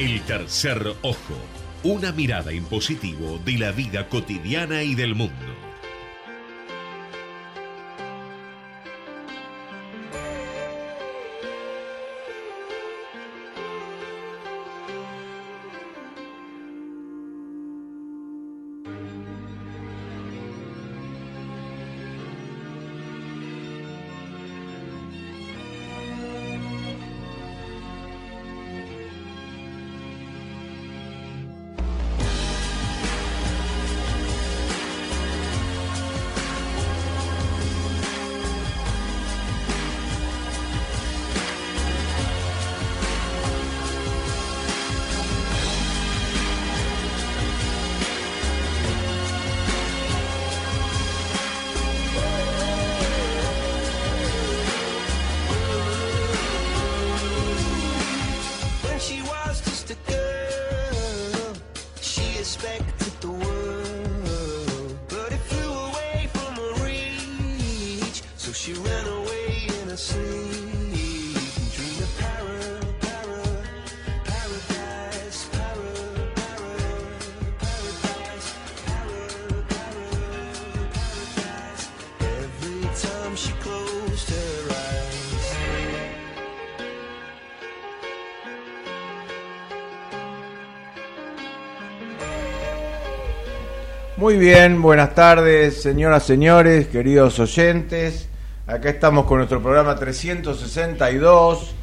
El tercer ojo, una mirada en positivo de la vida cotidiana y del mundo. Muy bien, buenas tardes, señoras, señores, queridos oyentes. Acá estamos con nuestro programa 362,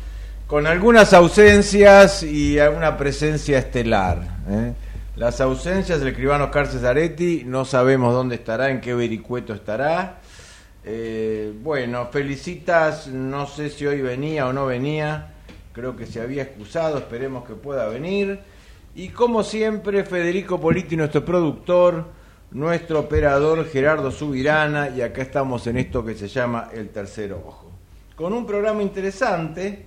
con algunas ausencias y alguna presencia estelar. ¿eh? Las ausencias del escribano Oscar Cesaretti, no sabemos dónde estará, en qué vericueto estará. Eh, bueno, felicitas, no sé si hoy venía o no venía, creo que se había excusado, esperemos que pueda venir. Y como siempre, Federico Politi, nuestro productor, nuestro operador Gerardo Subirana, y acá estamos en esto que se llama El Tercer Ojo. Con un programa interesante,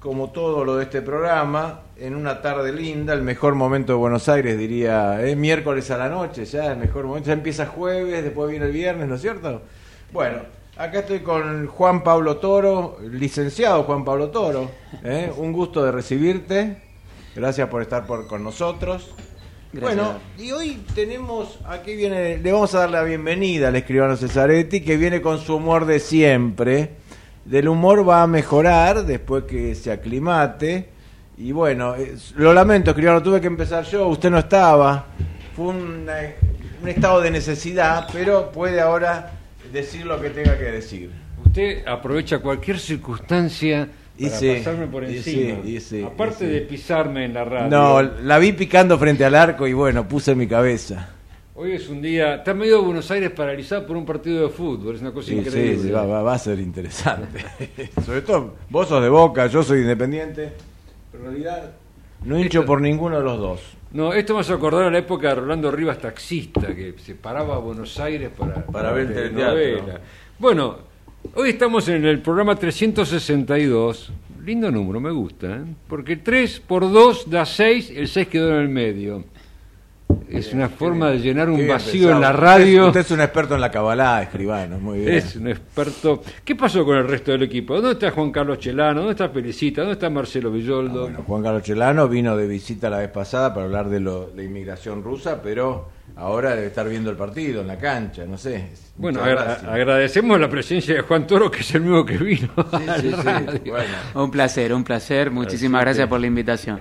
como todo lo de este programa, en una tarde linda, el mejor momento de Buenos Aires, diría, ¿eh? miércoles a la noche, ya el mejor momento, ya empieza jueves, después viene el viernes, ¿no es cierto? Bueno, acá estoy con Juan Pablo Toro, licenciado Juan Pablo Toro, ¿eh? un gusto de recibirte, gracias por estar por, con nosotros. Gracias. Bueno, y hoy tenemos, aquí viene, le vamos a dar la bienvenida al escribano Cesaretti, que viene con su humor de siempre. Del humor va a mejorar después que se aclimate. Y bueno, eh, lo lamento, escribano, tuve que empezar yo, usted no estaba. Fue una- un estado de necesidad, pero puede ahora decir lo que tenga que decir. Usted aprovecha cualquier circunstancia Y para sí, pasarme por y encima. sí, y sí, Aparte y de pisarme en la radio. No, la vi picando frente al arco y bueno, puse mi cabeza. Hoy es un día. Está medio Buenos Aires paralizado por un partido de fútbol. Es una cosa increíble. sí, va, va- a ser interesante. Sobre todo, vos sos de Boca, yo soy independiente. Pero en realidad, no hincho por ninguno de los dos. No, esto me hace acordar a la época de Rolando Rivas taxista, que se paraba a Buenos Aires para, Para ver ver teleteatro. telenovela. Bueno, hoy estamos en el programa 362. Lindo número, me gusta, ¿eh? porque 3 por 2 da 6, el 6 quedó en el medio. Es una forma de llenar un vacío en la radio. Usted, usted es un experto en la cabalá, escribano, muy bien. Es un experto. ¿Qué pasó con el resto del equipo? ¿Dónde está Juan Carlos Chelano? ¿Dónde está Felicita? ¿Dónde está Marcelo Villoldo? Bueno, Juan Carlos Chelano vino de visita la vez pasada para hablar de lo, de inmigración rusa, pero ahora debe estar viendo el partido en la cancha, no sé. Bueno, Muchas agra- gracias. agradecemos la presencia de Juan Toro, que es el mismo que vino. Sí, sí, sí, bueno. Un placer, un placer. Muchísimas Así gracias que- por la invitación.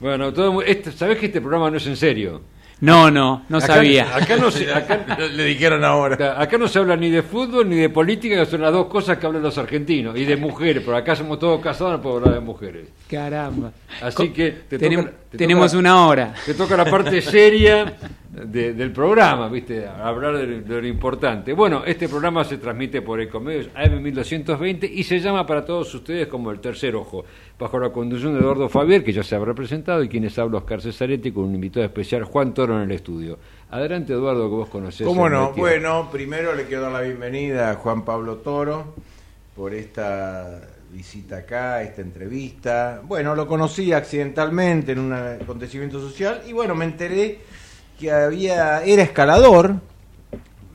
Bueno, todo, mu- este, ¿sabés que este programa no es en serio? No, no, no Acá- sabía. Acá no, se, acá, Le dijeron ahora. acá no se habla ni de fútbol ni de política, que son las dos cosas que hablan los argentinos, y de mujeres, pero acá somos todos casados, no puedo hablar de mujeres. Caramba. Así que te Tenem- toca- te tenemos toca- una hora. Te toca la parte seria de- del programa, ¿viste? Hablar de, de lo importante. Bueno, este programa se transmite por Ecomedios AM1220 y se llama para todos ustedes como El Tercer Ojo, bajo la conducción de Eduardo Fabier, que ya se habrá presentado, y quienes habla Oscar Cesaretti, con un invitado especial, Juan Toro, en el estudio. Adelante, Eduardo, que vos conocés. ¿Cómo no? Bueno, primero le quiero dar la bienvenida a Juan Pablo Toro por esta visita acá, esta entrevista. Bueno, lo conocí accidentalmente en un acontecimiento social y bueno, me enteré que había era escalador,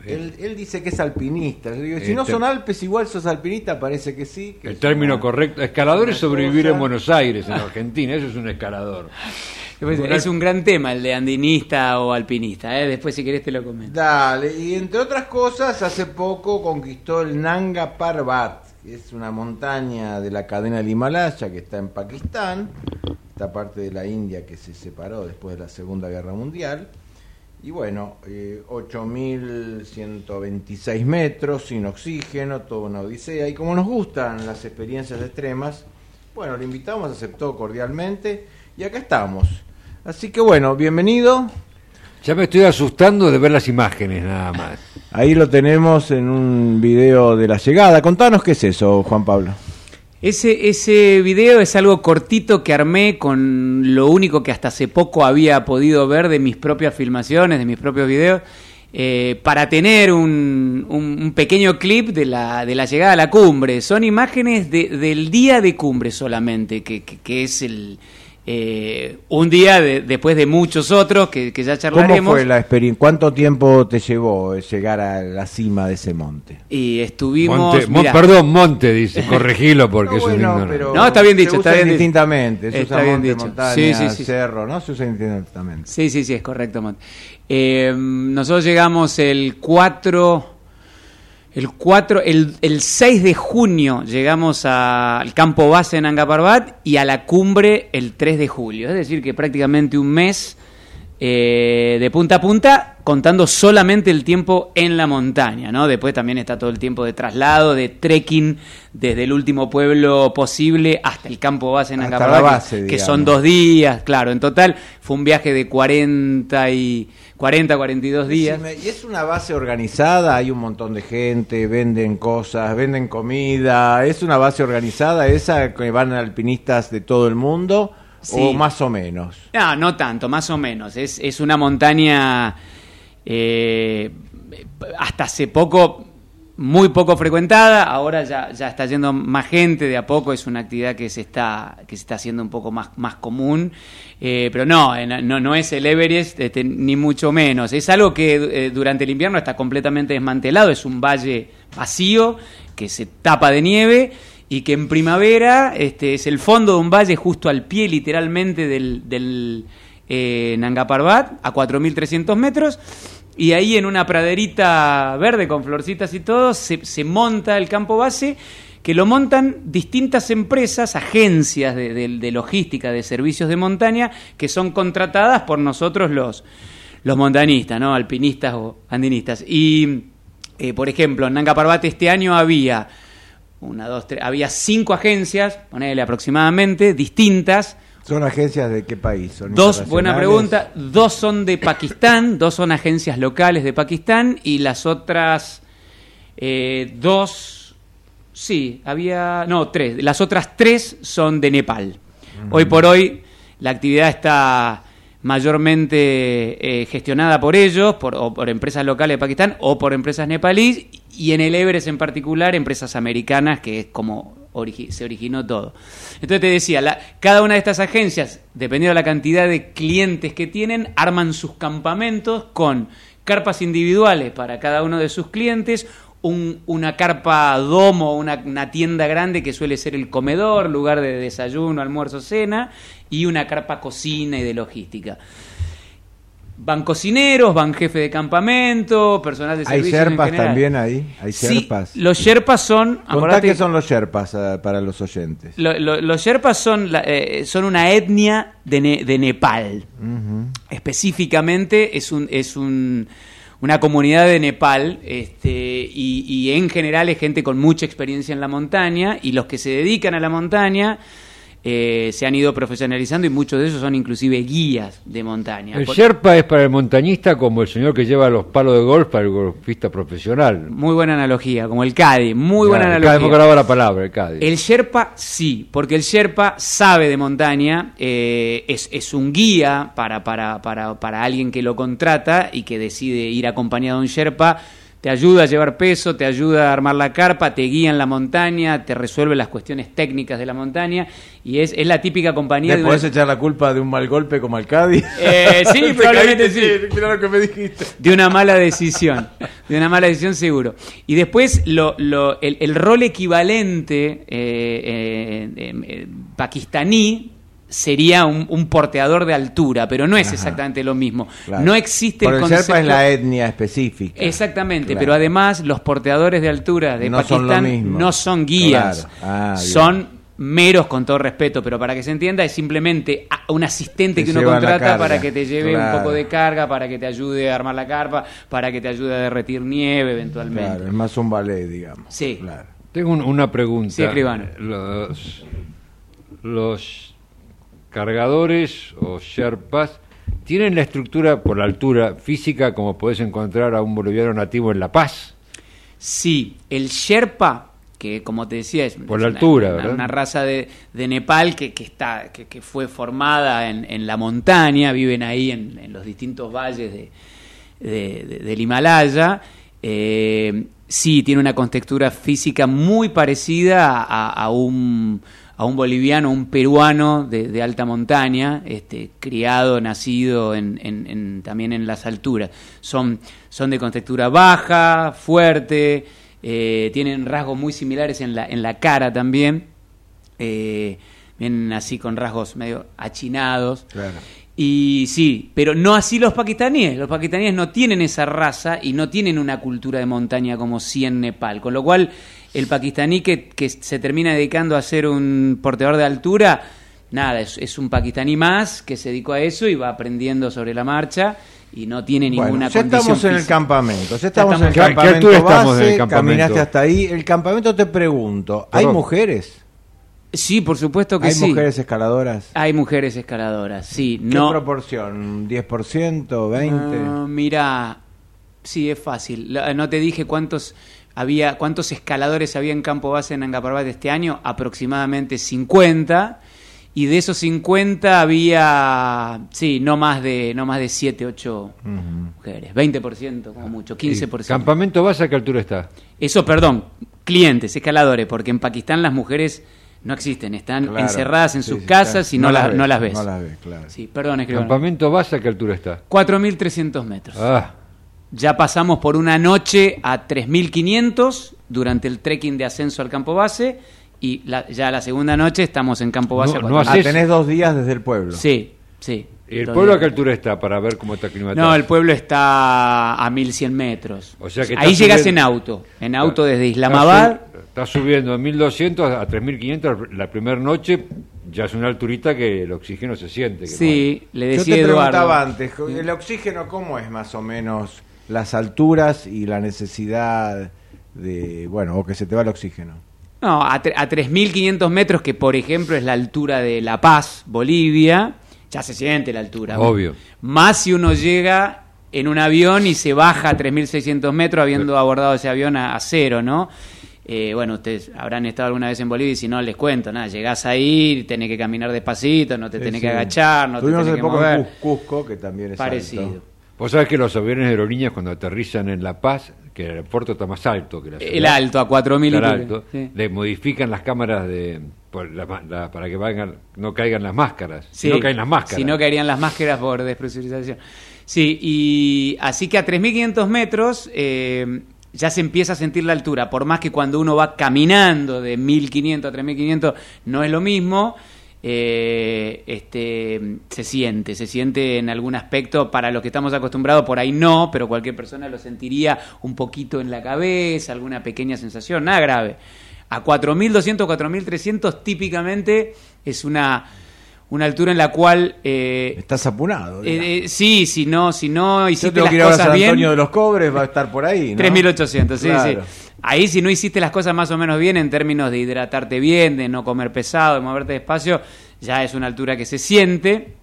Él, él dice que es alpinista. Yo digo, si no Este- son Alpes, igual sos alpinista, parece que sí. que El término una- correcto. Escalador es sobrevivir cosa. en Buenos Aires, en Argentina. Eso es un escalador. Después, Es un gran tema el de andinista o alpinista. ¿eh? Después, si querés, te lo comento. Dale, y entre otras cosas, hace poco conquistó el Nanga Parbat, es una montaña de la cadena del Himalaya que está en Pakistán, esta parte de la India que se separó después de la Segunda Guerra Mundial. Y bueno, eh, 8.126 metros, sin oxígeno, toda una odisea. Y como nos gustan las experiencias extremas, bueno, le invitamos, aceptó cordialmente y acá estamos. Así que bueno, bienvenido. Ya me estoy asustando de ver las imágenes nada más. Ahí lo tenemos en un video de la llegada. Contanos qué es eso, Juan Pablo. Ese, ese video es algo cortito que armé con lo único que hasta hace poco había podido ver de mis propias filmaciones, de mis propios videos, eh, para tener un, un- un pequeño clip de la, de la llegada a la cumbre. Son imágenes de- del día de cumbre solamente, que, que- que es el eh, un día de- después de muchos otros que, que ya ¿Cómo charlaremos. fue la experiencia? ¿Cuánto tiempo te llevó llegar a la cima de ese monte? Y estuvimos... Monte, Mon- mirá, perdón, Monte, dice. Corregilo porque No, es un bueno, ignorante. pero No, está bien se dicho, usa está bien indistintamente. Se Está usa bien monte, dicho. montaña, Sí, sí, sí. cerro, ¿no? Se usa indistintamente. Sí, sí, sí, es correcto, Monte. Eh, nosotros llegamos el 4, el 4, el, el 6 de junio llegamos a- al campo base en Angaparbat y a la cumbre el 3 de julio. Es decir, que prácticamente un mes eh, de punta a punta, contando solamente el tiempo en la montaña, ¿no? Después también está todo el tiempo de traslado, de trekking, desde el último pueblo posible hasta el campo base en la que- base, que, digamos. son dos días, claro. En total fue un viaje de 40 y 40, 42 días. Decime, ¿Y es una base organizada? ¿Hay un montón de gente? ¿Venden cosas? ¿Venden comida? ¿Es una base organizada esa que van alpinistas de todo el mundo? Sí. ¿O más o menos? No, no tanto, más o menos. Es, es una montaña eh, hasta hace poco muy poco frecuentada, ahora ya, ya está yendo más gente de a poco, es una actividad que se está, que se está haciendo un poco más, más común, Eh, pero no, no, no es el Everest, este, ni mucho menos. Es algo que eh, durante el invierno está completamente desmantelado, es un valle vacío que se tapa de nieve y que en primavera este, es el fondo de un valle justo al pie literalmente del, del eh, Nanga Parbat, a 4.300 metros, y ahí en una praderita verde con florcitas y todo, se, monta el campo base, que lo montan distintas empresas, agencias de logística, de servicios de montaña, que son contratadas por nosotros los, los montañistas, ¿no? alpinistas o andinistas. Y, eh, por ejemplo, en Nanga Parbat este año había una, dos, tres, había cinco agencias, ponele aproximadamente, distintas. ¿Son agencias de qué país? ¿Son Dos, buena pregunta, dos son de Pakistán, dos son agencias locales de Pakistán y las otras eh, dos, sí, había, no, tres, las otras tres son de Nepal. Hoy por hoy la actividad está mayormente eh, gestionada por ellos, por, o por empresas locales de Pakistán o por empresas nepalíes y en el Everest en particular empresas americanas, que es como se originó todo. Entonces te decía, la- cada una de estas agencias, dependiendo de la cantidad de clientes que tienen, arman sus campamentos con carpas individuales para cada uno de sus clientes, un- una carpa domo, una, una tienda grande que suele ser el comedor, lugar de desayuno, almuerzo, cena, y una carpa cocina y de logística. Van cocineros, van jefe de campamento, personal de ¿Hay servicios en sherpas también ahí? ¿Hay Sí, sherpas? los sherpas son... Contá qué son los sherpas eh, para los oyentes. lo- lo- los Sherpas son, la- eh, son una etnia de, Ne- de Nepal. Específicamente es, un, es un- una comunidad de Nepal este, y, y en general es gente con mucha experiencia en la montaña y los que se dedican a la montaña eh, se han ido profesionalizando y muchos de ellos son inclusive guías de montaña. El Sherpa es para el montañista como el señor que lleva los palos de golf para el golfista profesional. Muy buena analogía, como el Cadi, muy buena analogía. Me acordaba la palabra, el Cádiz. El Sherpa sí, porque el Sherpa sabe de montaña, eh, es, es un guía para, para, para, para alguien que lo contrata y que decide ir acompañado de un Sherpa, te ayuda a llevar peso, te ayuda a armar la carpa, te guía en la montaña, te resuelve las cuestiones técnicas de la montaña y es, es la típica compañía ¿Le de podés una, echar la culpa de un mal golpe como al Cádiz? Eh, sí, Te probablemente sí. Claro que me dijiste. de una mala decisión, de una mala decisión seguro. Y después lo, lo- el, el rol equivalente eh, eh, pakistaní sería un, un porteador de altura, pero no es Ajá. exactamente lo mismo. Claro. No existe Por el el concepto... Sherpa es la etnia específica. Exactamente, Claro. pero además los porteadores de altura de No son lo Pakistán mismo. no son guías, Claro. Ah, son meros con todo respeto, pero para que se entienda es simplemente un asistente Te que uno contrata para que te lleve Claro. un poco de carga, para que te ayude a armar la carpa, para que te ayude a derretir nieve eventualmente. Claro, es más un ballet, digamos. Sí. Claro. Tengo un- una pregunta. Sí, escribano. Los, los cargadores o Sherpas tienen la estructura por la altura física como podés encontrar a un boliviano nativo en La Paz. Sí, el Sherpa, que como te decía es, Por la una- altura, una, una raza de, de Nepal que, que está, que, que fue formada en, en la montaña, viven ahí en, en los distintos valles de, de- de- del Himalaya. Eh, sí, tiene una contextura física muy parecida a, a un, a un boliviano, un peruano de, de alta montaña, este, criado, nacido en, en- en- también en las alturas. Son, son de contextura baja, fuerte, eh, tienen rasgos muy similares en la, en la cara también. Eh, vienen así con rasgos medio achinados. Claro. Y sí, pero no así los pakistaníes. Los pakistaníes no tienen esa raza y no tienen una cultura de montaña como sí en Nepal. Con lo cual, el pakistaní que, que se termina dedicando a ser un porteador de altura, nada, es, es un pakistaní más que se dedicó a eso y va aprendiendo sobre la marcha y no tiene Bueno, ninguna ya condición estamos en el campamento. Ya estamos, estamos- en el ¿Qué- qué campamento altura estamos base, en el campamento? Caminaste hasta ahí. El campamento te pregunto, ¿hay Perdón. mujeres? Sí, por supuesto que ¿Hay sí. mujeres escaladoras? Hay mujeres escaladoras, sí. ¿Qué no, proporción? ¿10%? ¿20%? Ah, mira, sí, es fácil. No te dije cuántos había, cuántos escaladores había en campo base en Angaparbat este año, aproximadamente 50. Y de esos 50 había, sí, no más de, no más de 7, 8 mujeres. 20% como mucho, 15%. ¿Campamento base a qué altura está? Eso, perdón, clientes, escaladores, porque en Pakistán las mujeres no existen, están Claro. encerradas en Sí, sus sí, casas y no, las ves. no las ves, claro. Sí, perdón, escribano. ¿Campamento base a qué altura está? 4.300 metros. Ah, Ya pasamos por una noche a 3.500 durante el trekking de ascenso al campo base y la- ya la segunda noche estamos en campo base. No, a no 4.000. Ah, haces- tenés dos días desde el pueblo. Sí, sí. ¿y el pueblo a qué altura está para ver cómo está climatizado? No, el pueblo está a 1.100 metros. O sea que Ahí llegas subiendo- en auto, en auto desde Islamabad. Está subiendo de 1200 a 3500 la primera noche, ya es una alturita que el oxígeno se siente. que Sí, le Yo decía te Eduardo. preguntaba antes, ¿el oxígeno cómo es más o menos las alturas y la necesidad de, bueno, o que se te va el oxígeno? No, a, a 3.500 metros, que por ejemplo es la altura de La Paz, Bolivia, ya se siente la altura. Obvio. Más si uno llega en un avión y se baja a 3.600 metros habiendo abordado ese avión a, a cero, ¿no? Eh, bueno, ustedes habrán estado alguna vez en Bolivia y si no les cuento, nada, llegás ahí, tenés que caminar despacito, no te Sí, tenés sí. que agachar, no te Tuvimos tenés hace que poco mover. en Cus- Cusco, que también es Parecido. alto. Vos sabés que los aviones de aerolíneas cuando aterrizan en La Paz, que el aeropuerto está más alto que la ciudad. El alto, a 4.000 y alto, sí. le modifican las cámaras de por la ma- la- para que vayan, no caigan las máscaras. Sí, Si no caen las máscaras. Si no caerían las máscaras por despresurización. Sí, y así que a 3.500 metros eh, ya se empieza a sentir la altura, por más que cuando uno va caminando de 1.500 a 3.500 no es lo mismo, eh, este, se siente, se siente en algún aspecto, para los que estamos acostumbrados por ahí no, pero cualquier persona lo sentiría un poquito en la cabeza, alguna pequeña sensación, nada grave. A 4.200, 4.300 típicamente es una, una altura en la cual... eh, Estás apurado. eh, eh, sí, si no, si no Yo hiciste tengo las que ir a cosas San bien... Antonio de los Cobres, va a estar por ahí, ¿no? 3.800, sí, Claro. sí. Ahí si no hiciste las cosas más o menos bien en términos de hidratarte bien, de no comer pesado, de moverte despacio, ya es una altura que se siente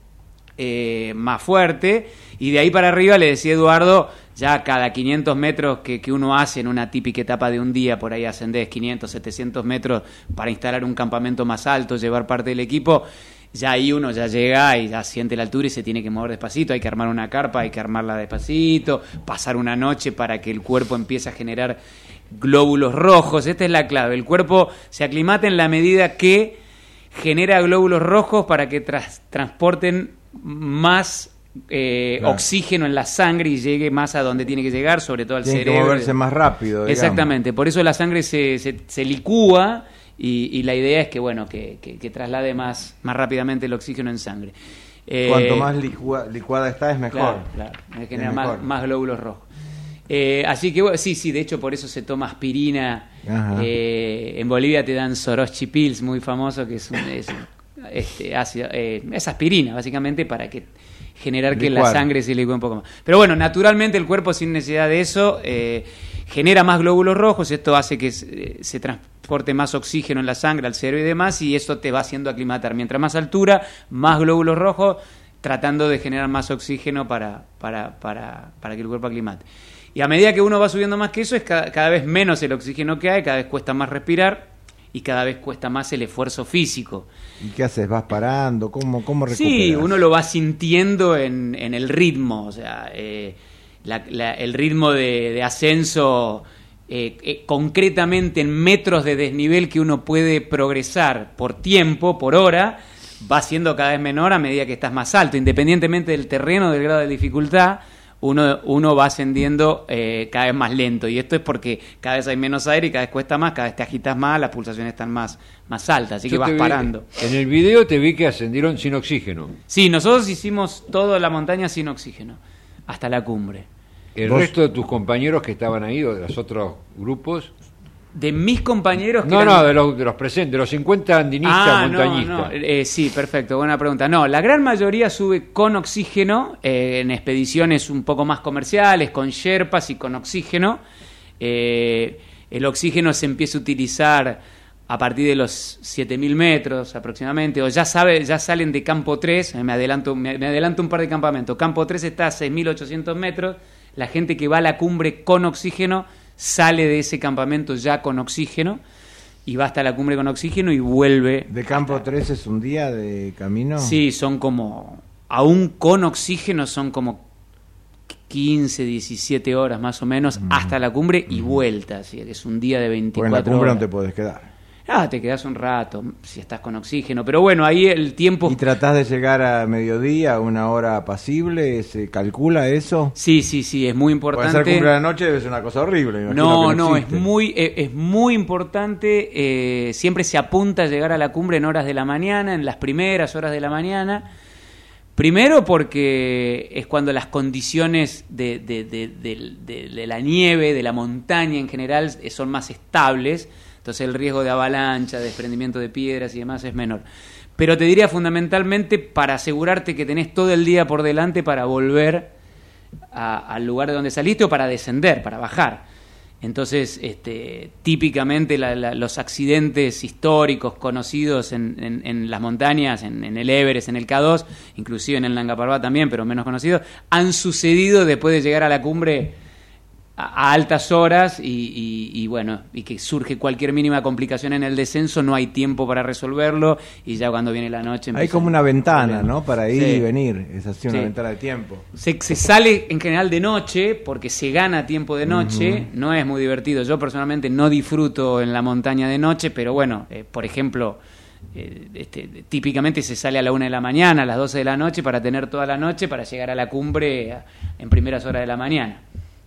eh, más fuerte. Y de ahí para arriba, le decía Eduardo, ya cada 500 metros que, que uno hace en una típica etapa de un día, por ahí ascendés 500, 700 metros para instalar un campamento más alto, llevar parte del equipo, ya ahí uno ya llega y ya siente la altura y se tiene que mover despacito, hay que armar una carpa, hay que armarla despacito, pasar una noche para que el cuerpo empiece a generar glóbulos rojos, esta es la clave, el cuerpo se aclimata en la medida que genera glóbulos rojos para que tras- transporten más eh, Claro. oxígeno en la sangre y llegue más a donde tiene que llegar, sobre todo al Tiene que cerebro. moverse más rápido. digamos. Exactamente, por eso la sangre se, se, se licúa y, y la idea es que bueno que, que- que traslade más, más rápidamente el oxígeno en sangre. Eh, Cuanto más licua- licuada está, es mejor. Claro, claro, me genera más, más glóbulos rojos. Eh, así que bueno, sí, sí, de hecho por eso se toma aspirina. Eh, en Bolivia te dan Sorochi Pills, muy famoso, que es, un, es, este, ácido, eh, es aspirina, básicamente, para que generar que la sangre se licúe un poco más. Pero bueno, naturalmente el cuerpo sin necesidad de eso eh, genera más glóbulos rojos, esto hace que se, se transporte más oxígeno en la sangre, al cerebro y demás, y eso te va haciendo aclimatar. Mientras más altura, más glóbulos rojos, tratando de generar más oxígeno para, para, para, para que el cuerpo aclimate. Y a medida que uno va subiendo más que eso, es cada, cada vez menos el oxígeno que hay, cada vez cuesta más respirar y cada vez cuesta más el esfuerzo físico. ¿Y qué haces? ¿Vas parando? ¿Cómo, cómo recuperas? Sí, uno lo va sintiendo en, en el ritmo, o sea, eh, la- la- el ritmo de, de ascenso eh, eh, concretamente en metros de desnivel que uno puede progresar por tiempo, por hora, va siendo cada vez menor a medida que estás más alto, independientemente del terreno, del grado de dificultad. Uno, uno va ascendiendo eh, cada vez más lento y esto es porque cada vez hay menos aire y cada vez cuesta más, cada vez te agitas más, las pulsaciones están más, más altas, así Yo que vas vi- parando. En el video te vi que ascendieron sin oxígeno. Sí, nosotros hicimos toda la montaña sin oxígeno, hasta la cumbre. El Vos- resto de tus compañeros que estaban ahí, o de los otros grupos. De mis compañeros que No, eran- no, de los, de los presentes, de los 50 andinistas, Ah, montañistas. no, eh, sí, perfecto, buena pregunta. No, la gran mayoría sube con oxígeno eh, en expediciones un poco más comerciales, con sherpas y con oxígeno. Eh, el oxígeno se empieza a utilizar a partir de los 7000 metros aproximadamente, o ya sabe, ya salen de campo 3, eh, me adelanto, me, me adelanto un par de campamentos. Campo 3 está a 6800 metros, la gente que va a la cumbre con oxígeno sale de ese campamento ya con oxígeno y va hasta la cumbre con oxígeno y vuelve. ¿De campo 3 es un día de camino? Sí, son como, aún con oxígeno son como 15, 17 horas más o menos hasta la cumbre y vuelta, así que es un día de Porque 24 en la cumbre horas. no te puedes quedar. Ah, te quedas un rato si estás con oxígeno, pero bueno, ahí el tiempo ¿Y tratás de llegar a mediodía, a una hora apacible? ¿Se calcula eso? Sí, sí, sí, es muy importante. cumbre a la noche, debe ser una cosa horrible. No, no, es muy, eh, es muy importante. eh, siempre se apunta a llegar a la cumbre en horas de la mañana, en las primeras horas de la mañana. Primero porque es cuando las condiciones de, de- de- de- de- de la nieve, de la montaña en general, eh, son más estables. Entonces el riesgo de avalancha, de desprendimiento de piedras y demás es menor. Pero te diría fundamentalmente para asegurarte que tenés todo el día por delante para volver al lugar de donde saliste o para descender, para bajar. Entonces, este, típicamente los accidentes históricos conocidos en, las montañas, en, en el Everest, en el K2, inclusive en el Nanga Parbat también, pero menos conocidos, han sucedido después de llegar a la cumbre a, a altas horas y, y- y bueno, y que surge cualquier mínima complicación en el descenso, no hay tiempo para resolverlo y ya cuando viene la noche... Hay como una ventana. ¿no? Para ir Sí. y venir. Es así una Sí. ventana de tiempo. Se, se sale en general de noche porque se gana tiempo de noche, no es muy divertido. Yo personalmente no disfruto en la montaña de noche, pero bueno, eh, por ejemplo, eh, este, típicamente se sale a la una de la mañana, a las 12 de la noche para tener toda la noche para llegar a la cumbre en primeras horas de la mañana.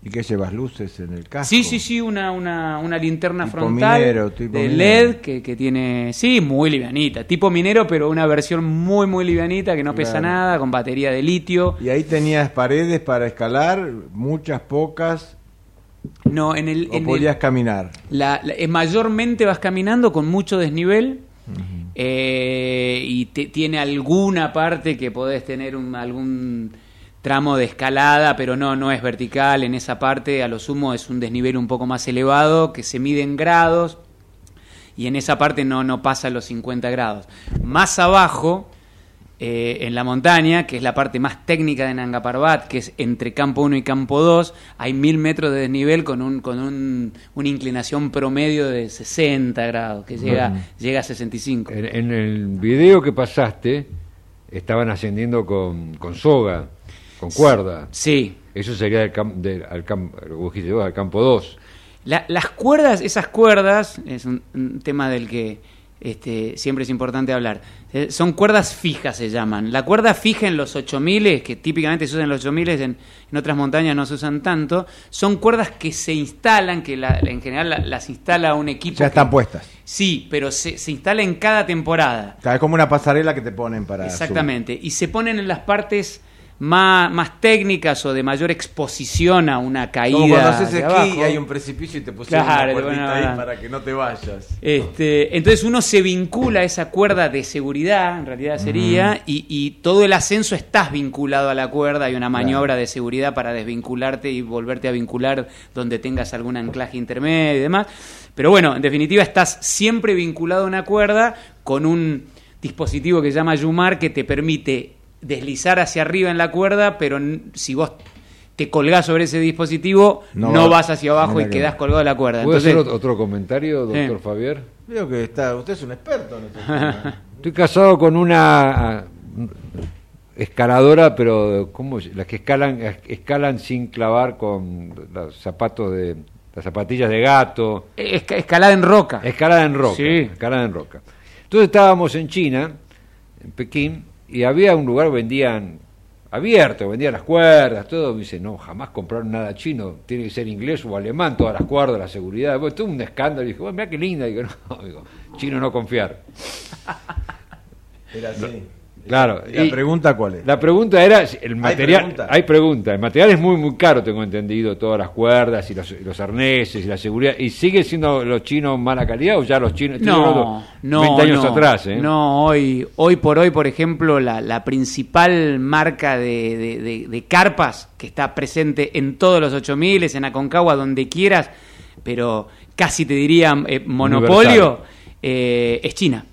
¿Y qué llevas luces en el casco? Sí, sí, sí, una, una, una linterna Tipo frontal minero, tipo de minero. LED que, que tiene, sí, muy livianita, tipo minero, pero una versión muy, muy livianita que no pesa Claro. nada, con batería de litio. Y ahí tenías paredes para escalar, muchas, pocas, No, en el, o en el- podías caminar. La, la- eh, mayormente vas caminando con mucho desnivel eh, y te- tiene alguna parte que podés tener un- algún tramo de escalada, pero no, no es vertical. En esa parte, a lo sumo, es un desnivel un poco más elevado que se mide en grados y en esa parte no, no pasa los 50 grados. Más abajo eh, en la montaña, que es la parte más técnica de Nanga Parbat, que es entre campo 1 y campo 2, hay mil metros de desnivel con, un, con un- una inclinación promedio de 60 grados, que llega, llega a 65. En, en el video que pasaste, estaban ascendiendo con, con soga, con cuerda. Sí, Eso sería del cam- del- al, cam- lo que dijiste vos, al campo 2. La- las cuerdas, esas cuerdas, es un, un tema del que este, siempre es importante hablar. Eh, son cuerdas fijas, se llaman. La cuerda fija en los 8000, que típicamente se usan en los 8000, en, en otras montañas no se usan tanto, son cuerdas que se instalan, que la- en general la- las instala un equipo. Ya que- están puestas. Sí, pero se, se instala en cada temporada. O sea, es como una pasarela que te ponen para. Exactamente. Y se ponen en las partes más, más técnicas o de mayor exposición a una caída. Como cuando haces esquí hay un precipicio y te pusieron Claro, una bueno, ahí para que no te vayas. Este, entonces uno se vincula a esa cuerda de seguridad, en realidad sería, y, y todo el ascenso estás vinculado a la cuerda, hay una maniobra de seguridad para desvincularte y volverte a vincular donde tengas algún anclaje intermedio y demás. Pero bueno, en definitiva estás siempre vinculado a una cuerda con un dispositivo que se llama Yumar que te permite deslizar hacia arriba en la cuerda, pero n- si vos te colgás sobre ese dispositivo, No no, va- vas hacia abajo y quedás colgado de la cuerda. ¿Puedo Entonces, hacer otro, otro comentario, doctor Sí. Fabier? Veo que está, usted es un experto en este tema. Estoy casado con una ah, escaladora, pero ¿cómo? Las que escalan, escalan sin clavar con los zapatos de las zapatillas de gato. esca- escalada en roca. Escalada en roca. Sí. Escalada en roca. Entonces estábamos en China, en Pekín, y había un lugar vendían abierto, vendían las cuerdas, todo. Me dice, no, jamás compraron nada chino, tiene que ser inglés o alemán, todas las cuerdas, la seguridad. Bueno, todo un escándalo. Y dije, bueno, mira qué linda. Digo, no, digo, chino no confiar. Era así. Claro. ¿Y la y pregunta cuál es? La pregunta era, si el material, pregunta? hay pregunta. El material es muy, muy caro, tengo entendido, todas las cuerdas y los, y los arneses y la seguridad. ¿Y sigue siendo los chinos mala calidad o ya los chinos? No, no, 20 años no. atrás, ¿eh? No, hoy, hoy por hoy, por ejemplo, la, la principal marca de, de- de- de carpas que está presente en todos los 8000, en Aconcagua, donde quieras, pero casi te diría eh, monopolio, eh, es China.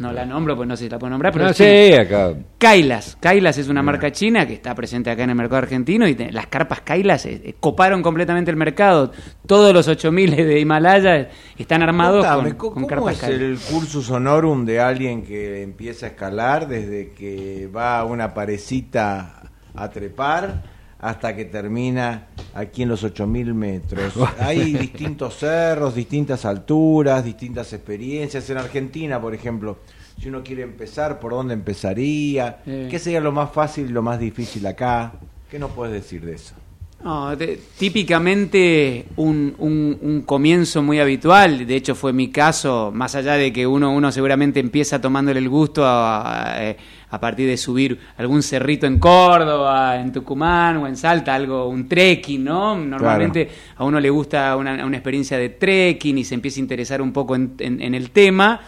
No la nombro, pues no sé si la puedo nombrar, pero No sé, acá. Kailas. Kailas es una marca china que está presente acá en el mercado argentino y te- las carpas Kailas eh, eh, coparon completamente el mercado. Todos los 8000 de Himalaya están armados Contame, con, ¿cómo con carpas es Kailas. el cursus honorum de alguien que empieza a escalar desde que va a una parecita a trepar hasta que termina aquí en los 8000 metros? Hay distintos cerros, distintas alturas, distintas experiencias. En Argentina, por ejemplo, si uno quiere empezar, ¿por dónde empezaría? Eh. ¿Qué sería lo más fácil y lo más difícil acá? ¿Qué nos puedes decir de eso? No, de- típicamente un, un- un comienzo muy habitual, de hecho fue mi caso, más allá de que uno, uno seguramente empieza tomándole el gusto a, a- a partir de subir algún cerrito en Córdoba, en Tucumán o en Salta, algo, un trekking, ¿no? Normalmente a uno le gusta una, una experiencia de trekking y se empieza a interesar un poco en, en- en el tema.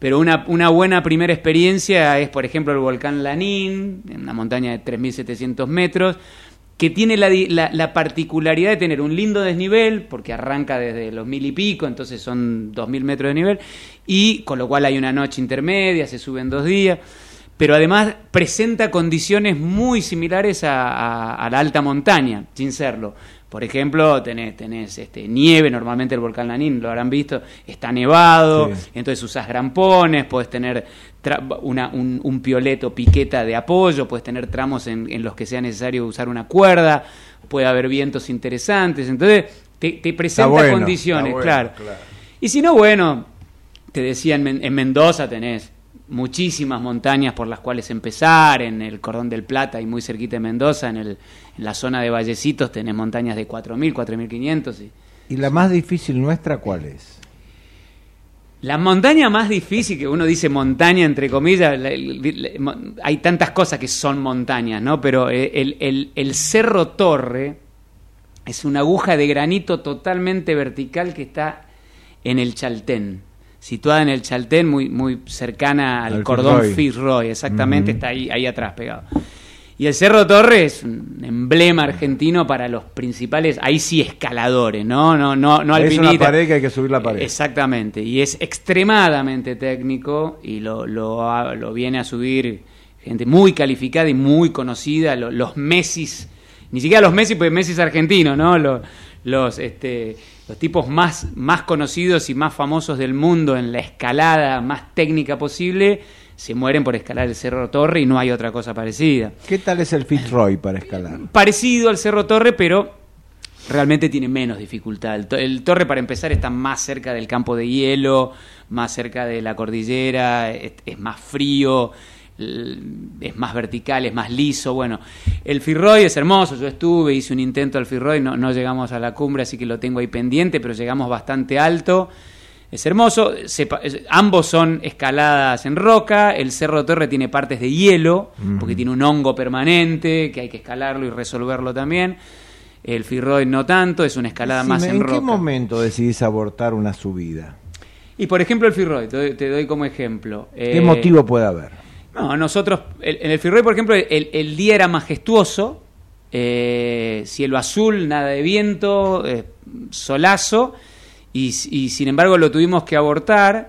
Pero una, una buena primera experiencia es, por ejemplo, el volcán Lanín, en una montaña de 3.700 metros, que tiene la, di- la- la particularidad de tener un lindo desnivel, porque arranca desde los mil y pico, entonces son 2.000 metros de nivel, y con lo cual hay una noche intermedia, se suben dos días, pero además presenta condiciones muy similares a, a- a la alta montaña, sin serlo. Por ejemplo, tenés, tenés este, nieve, normalmente el volcán Lanín, lo habrán visto, está nevado, Sí. entonces usas grampones, puedes tener una- un, un pioleto piqueta de apoyo, puedes tener tramos en, en los que sea necesario usar una cuerda, puede haber vientos interesantes, entonces te, te presenta bueno, condiciones, bueno, claro. claro. Y si no, bueno, te decía, en, Men- en Mendoza tenés muchísimas montañas por las cuales empezar, en el Cordón del Plata y muy cerquita de Mendoza, en, el, en la zona de Vallecitos tenés montañas de 4.000, 4.500 y... ¿Y la más difícil nuestra cuál es? La montaña más difícil, que uno dice montaña entre comillas, la- hay tantas cosas que son montañas, ¿no? Pero eh, el, el- el Cerro Torre es una aguja de granito totalmente vertical que está en el Chaltén, situada en el Chaltén, muy, muy cercana al, Al cordón Fitzroy. Exactamente, está ahí, ahí atrás pegado. Y el Cerro Torre es un emblema argentino para los principales, ahí sí escaladores, ¿no? No, no, no es una alpinistas. pared que hay que subir la pared. Exactamente, y es extremadamente técnico y lo, lo, lo viene a subir gente muy calificada y muy conocida, lo- los Messis, ni siquiera los Messi, porque Messi es argentino, ¿no? Los, los, este, los tipos más, más conocidos y más famosos del mundo en la escalada más técnica posible se mueren por escalar el Cerro Torre y no hay otra cosa parecida. ¿Qué tal es el Fitzroy para escalar? Parecido al Cerro Torre, pero realmente tiene menos dificultad. El, to- el Torre, para empezar, está más cerca del campo de hielo, más cerca de la cordillera, es, es más frío, es más vertical, es más liso. Bueno, el Firroy es hermoso. Yo estuve, hice un intento al Firroy, no, no llegamos a la cumbre, así que lo tengo ahí pendiente, pero llegamos bastante alto. Es hermoso, se pa- es- ambos son escaladas en roca, el Cerro Torre tiene partes de hielo, porque tiene un hongo permanente, que hay que escalarlo y resolverlo también. El Firroy no tanto, es una escalada más en, ¿En roca. qué momento decidís abortar una subida? Y por ejemplo el Firroy, te doy, te doy como ejemplo. ¿Qué Eh, motivo puede haber? No, nosotros, el- en el Firroy, por ejemplo, el, el día era majestuoso, eh, cielo azul, nada de viento, eh, solazo, y, y sin embargo lo tuvimos que abortar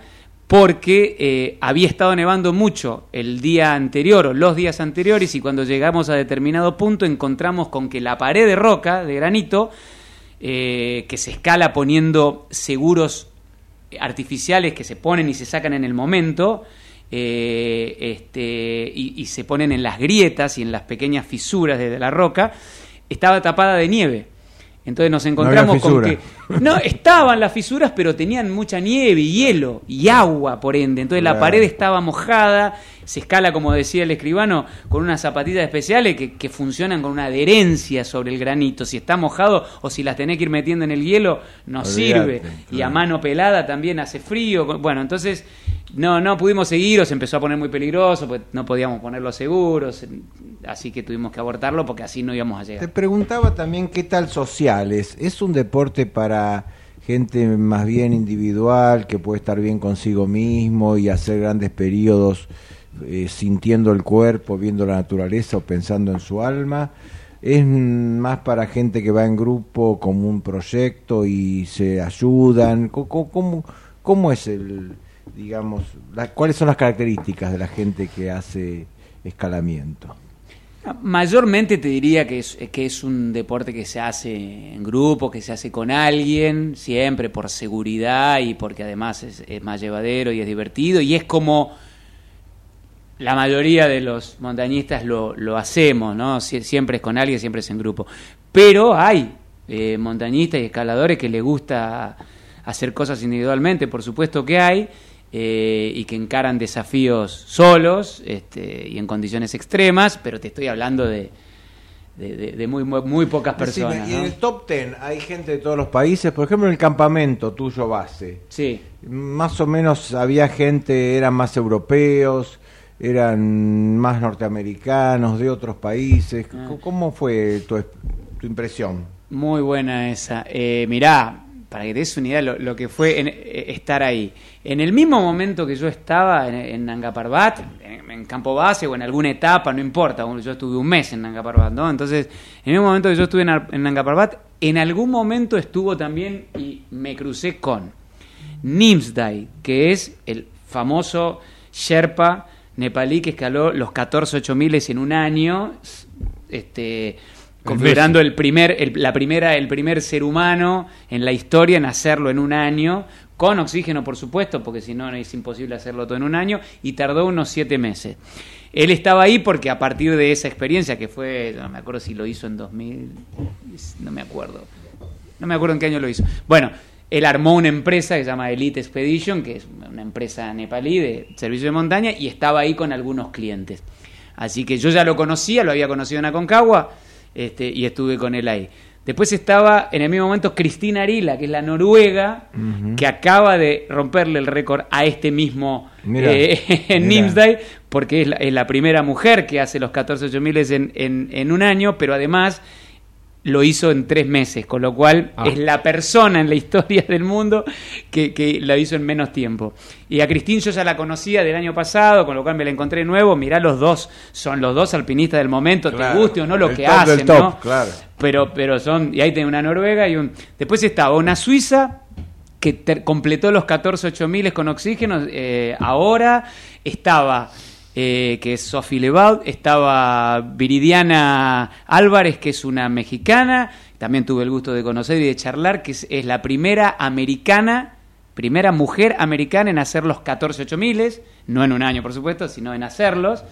porque eh, había estado nevando mucho el día anterior o los días anteriores y cuando llegamos a determinado punto encontramos con que la pared de roca, de granito, eh, que se escala poniendo seguros artificiales que se ponen y se sacan en el momento eh, este, y, y se ponen en las grietas y en las pequeñas fisuras de, la roca, estaba tapada de nieve. Entonces nos encontramos había con que no estaban las fisuras, pero tenían mucha nieve y hielo y agua por ende. Entonces la pared estaba mojada, se escala como decía el escribano con unas zapatillas especiales que, que funcionan con una adherencia sobre el granito. Si está mojado o si las tenés que ir metiendo en el hielo, no sirve. Y a mano pelada también hace frío. Bueno, entonces no, no pudimos seguir o se empezó a poner muy peligroso, pues no podíamos poner los seguros, así que tuvimos que abortarlo porque así no íbamos a Te llegar. preguntaba también qué tal sociales. ¿Es un deporte para gente más bien individual, que puede estar bien consigo mismo y hacer grandes periodos eh, sintiendo el cuerpo, viendo la naturaleza o pensando en su alma? ¿Es más para gente que va en grupo como un proyecto y se ayudan? ¿Cómo, cómo, cómo es el, digamos, la- cuáles son las características de la gente que hace escalamiento? Mayormente te diría que es, que es un deporte que se hace en grupo, que se hace con alguien, siempre por seguridad y porque además es, más llevadero y es divertido y es como la mayoría de los montañistas lo, lo hacemos, ¿no? Sie- siempre es con alguien, siempre es en grupo. Pero hay eh, montañistas y escaladores que les gusta hacer cosas individualmente, por supuesto que hay, eh, y que encaran desafíos solos este, y en condiciones extremas, pero te estoy hablando de, de, de- de muy, muy, muy pocas Decime, personas. y en el top ten hay gente de todos los países, por ejemplo en el campamento tuyo base, Sí. más o menos había gente, eran más europeos, eran más norteamericanos, de otros países. Ah. ¿Cómo fue tu, tu impresión? Muy buena esa. Eh, mirá, para que te des una idea lo, que fue en- eh, estar ahí. En el mismo momento que yo estaba en, en en, campo base o en alguna etapa, no importa, yo estuve un mes en Nanga Parbat, ¿no? Entonces, en el mismo momento que yo estuve en, en en algún momento estuvo también y me crucé con Nimsdai, que es el famoso Sherpa nepalí que escaló los 14 8000 en un año, este, configurando el primer, el, la primera, el primer ser humano en la historia en hacerlo en un año, con oxígeno por supuesto, porque si no es imposible hacerlo todo en un año, y tardó unos siete meses. Él estaba ahí porque a partir de esa experiencia, que fue, no me acuerdo si lo hizo en 2000, no me acuerdo, no me acuerdo en qué año lo hizo. Bueno, él armó una empresa que se llama Elite Expedition, que es una empresa nepalí de servicio de montaña, y estaba ahí con algunos clientes. Así que yo ya lo conocía, lo había conocido en Aconcagua, este, y estuve con él ahí. Después estaba en el mismo momento Cristina Arila, que es la noruega, que acaba de romperle el récord a este mismo Mirá, eh. Nimsdai, porque es la, es la primera mujer que hace los 14 8000 en, en, en un año, pero además lo hizo en tres meses, con lo cual Ah. es la persona en la historia del mundo que, que la hizo en menos tiempo. Y a Cristín yo ya la conocía del año pasado, con lo cual me la encontré de nuevo. Mirá, los dos son los dos alpinistas del momento, Claro, te guste o no lo que hacen, top, ¿no? claro. Pero, pero son, y ahí tengo una noruega y un. Después estaba una suiza que completó los 14 8000 con oxígeno. eh, ahora estaba eh, que es Sophie Levaud, estaba Viridiana Álvarez, que es una mexicana, también tuve el gusto de conocer y de charlar, que es, es la primera americana, primera mujer americana en hacer los 14 8000, no en un año por supuesto, sino en hacerlos.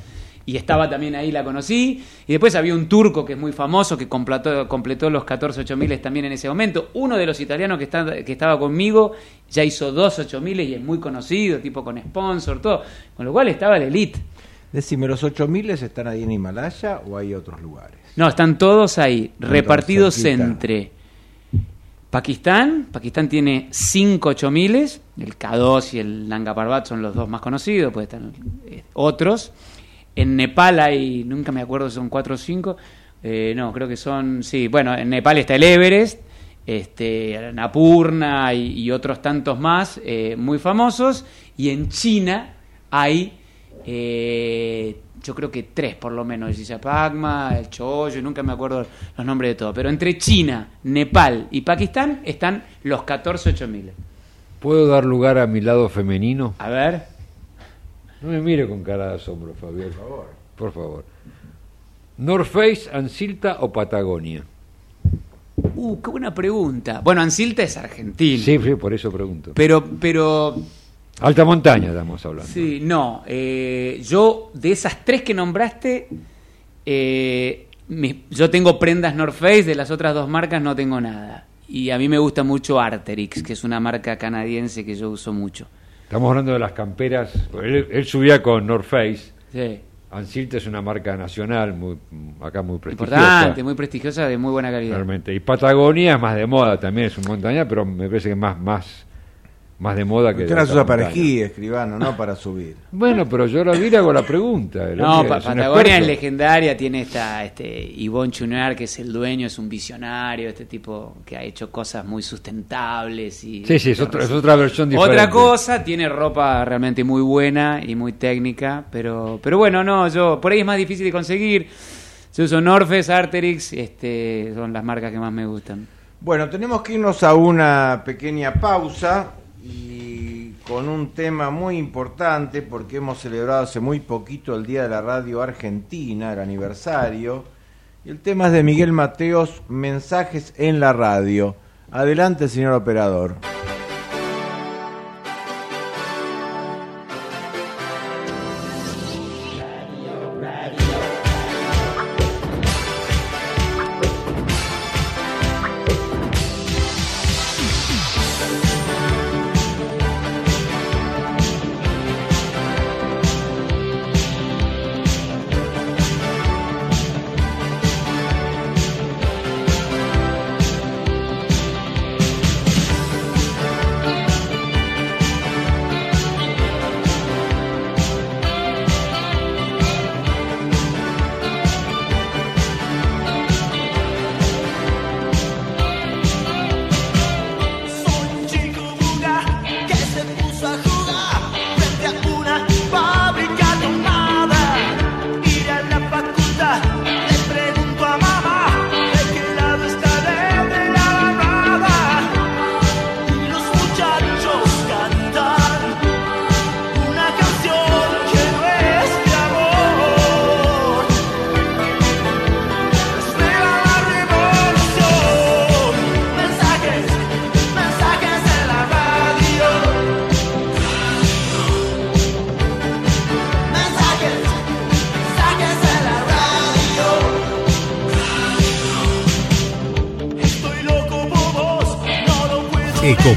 Y estaba también ahí, la conocí. Y después había un turco que es muy famoso, que completó, completó los 14 8000 también en ese momento. Uno de los italianos que, está- que estaba conmigo ya hizo dos 8000 y es muy conocido, tipo con sponsor, todo. Con lo cual estaba la elite. Decime, ¿los 8000 están ahí en Himalaya o hay otros lugares? No, están todos ahí, repartidos cerquita. entre Pakistán. Pakistán tiene 5 8000, el K2 y el Nanga Parbat son los dos más conocidos, puede estar eh, otros. En Nepal hay, nunca me acuerdo si son 4 o 5. no, creo que son, sí, bueno, en Nepal está el Everest, este, Napurna y, y otros tantos más eh, muy famosos. Y en China hay eh, yo creo que tres por lo menos, el Shisapagma, el Choyo, nunca me acuerdo los nombres de todos, pero entre China, Nepal y Pakistán están los 14 8000. ¿Puedo dar lugar a mi lado femenino? A ver, No me mire con cara de asombro, Fabián. Por favor. Por favor. North Face, Ansilta o Patagonia. uh, qué buena pregunta. Bueno, Ansilta es argentino, Sí, sí, por eso pregunto. pero, pero, Alta montaña estamos hablando. sí, no, eh, yo de esas tres que nombraste, eh, yo tengo prendas North Face, de las otras dos marcas no tengo nada. Y a mí me gusta mucho Arterix, que es una marca canadiense que yo uso mucho. Estamos hablando de las camperas. Él, él subía con North Face. Sí. Ansilta es una marca nacional, muy, acá muy prestigiosa. Importante, muy prestigiosa, de muy buena calidad. Realmente. Y Patagonia es más de moda también, es un montaña, pero me parece que más, más, más de moda que. Usted las usa para esquí, escribano, no para subir. Bueno, pero yo la vi y le hago la pregunta. El No, Pa- Patagonia es legendaria, tiene esta, este, Yvonne Chunar, que es el dueño, es un visionario, este tipo que ha hecho cosas muy sustentables y... Sí, sí, es otra, es otra versión diferente. Otra cosa, tiene ropa realmente muy buena y muy técnica, pero, pero bueno, no, yo, por ahí es más difícil de conseguir. Yo uso Norfes, Arterix, este, son las marcas que más me gustan. Bueno, tenemos que irnos a una pequeña pausa y con un tema muy importante porque hemos celebrado hace muy poquito el Día de la Radio Argentina, el aniversario. El tema es de Miguel Mateos, Mensajes en la Radio. Adelante, señor operador.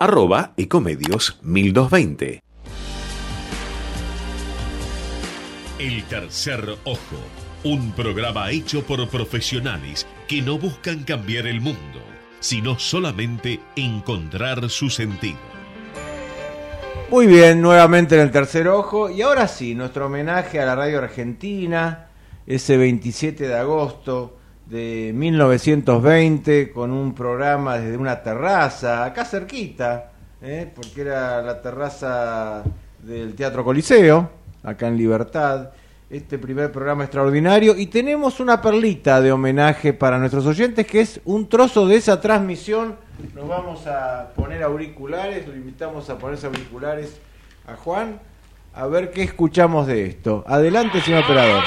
arroba ecomedios 1220. El tercer ojo, un programa hecho por profesionales que no buscan cambiar el mundo, sino solamente encontrar su sentido. Muy bien, nuevamente en el tercer ojo. Y ahora sí, nuestro homenaje a la radio argentina, ese 27 de agosto de 1920, con un programa desde una terraza, acá cerquita, ¿eh? porque era la terraza del Teatro Coliseo, acá en Libertad. Este primer programa extraordinario. Y tenemos una perlita de homenaje para nuestros oyentes, que es un trozo de esa transmisión nos vamos a poner auriculares, lo invitamos a ponerse auriculares a Juan, a ver qué escuchamos de esto. Adelante, señor operador.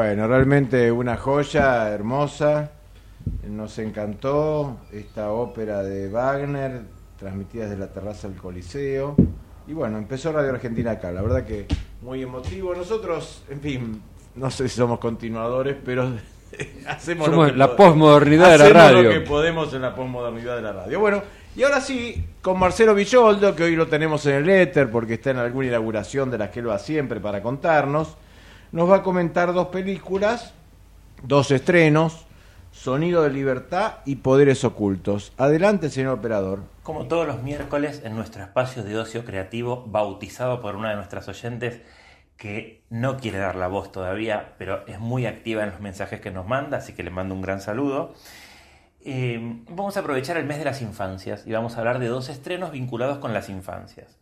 Bueno, realmente una joya hermosa. Nos encantó esta ópera de Wagner, transmitida desde la terraza del Coliseo. Y bueno, empezó Radio Argentina acá. La verdad que muy emotivo. Nosotros, en fin, no sé si somos continuadores, pero hacemos lo que la posmodernidad de la hacemos radio. lo que podemos en la posmodernidad de la radio. Bueno, y ahora sí, con Marcelo Villoldo, que hoy lo tenemos en el éter porque está en alguna inauguración de las que él va siempre para contarnos, nos va a comentar dos películas, dos estrenos, Sonido de Libertad y Poderes Ocultos. Adelante, señor operador. Como todos los miércoles en nuestro espacio de ocio creativo, bautizado por una de nuestras oyentes que no quiere dar la voz todavía, pero es muy activa en los mensajes que nos manda, así que le mando un gran saludo. Eh, vamos a aprovechar el mes de las infancias y vamos a hablar de dos estrenos vinculados con las infancias.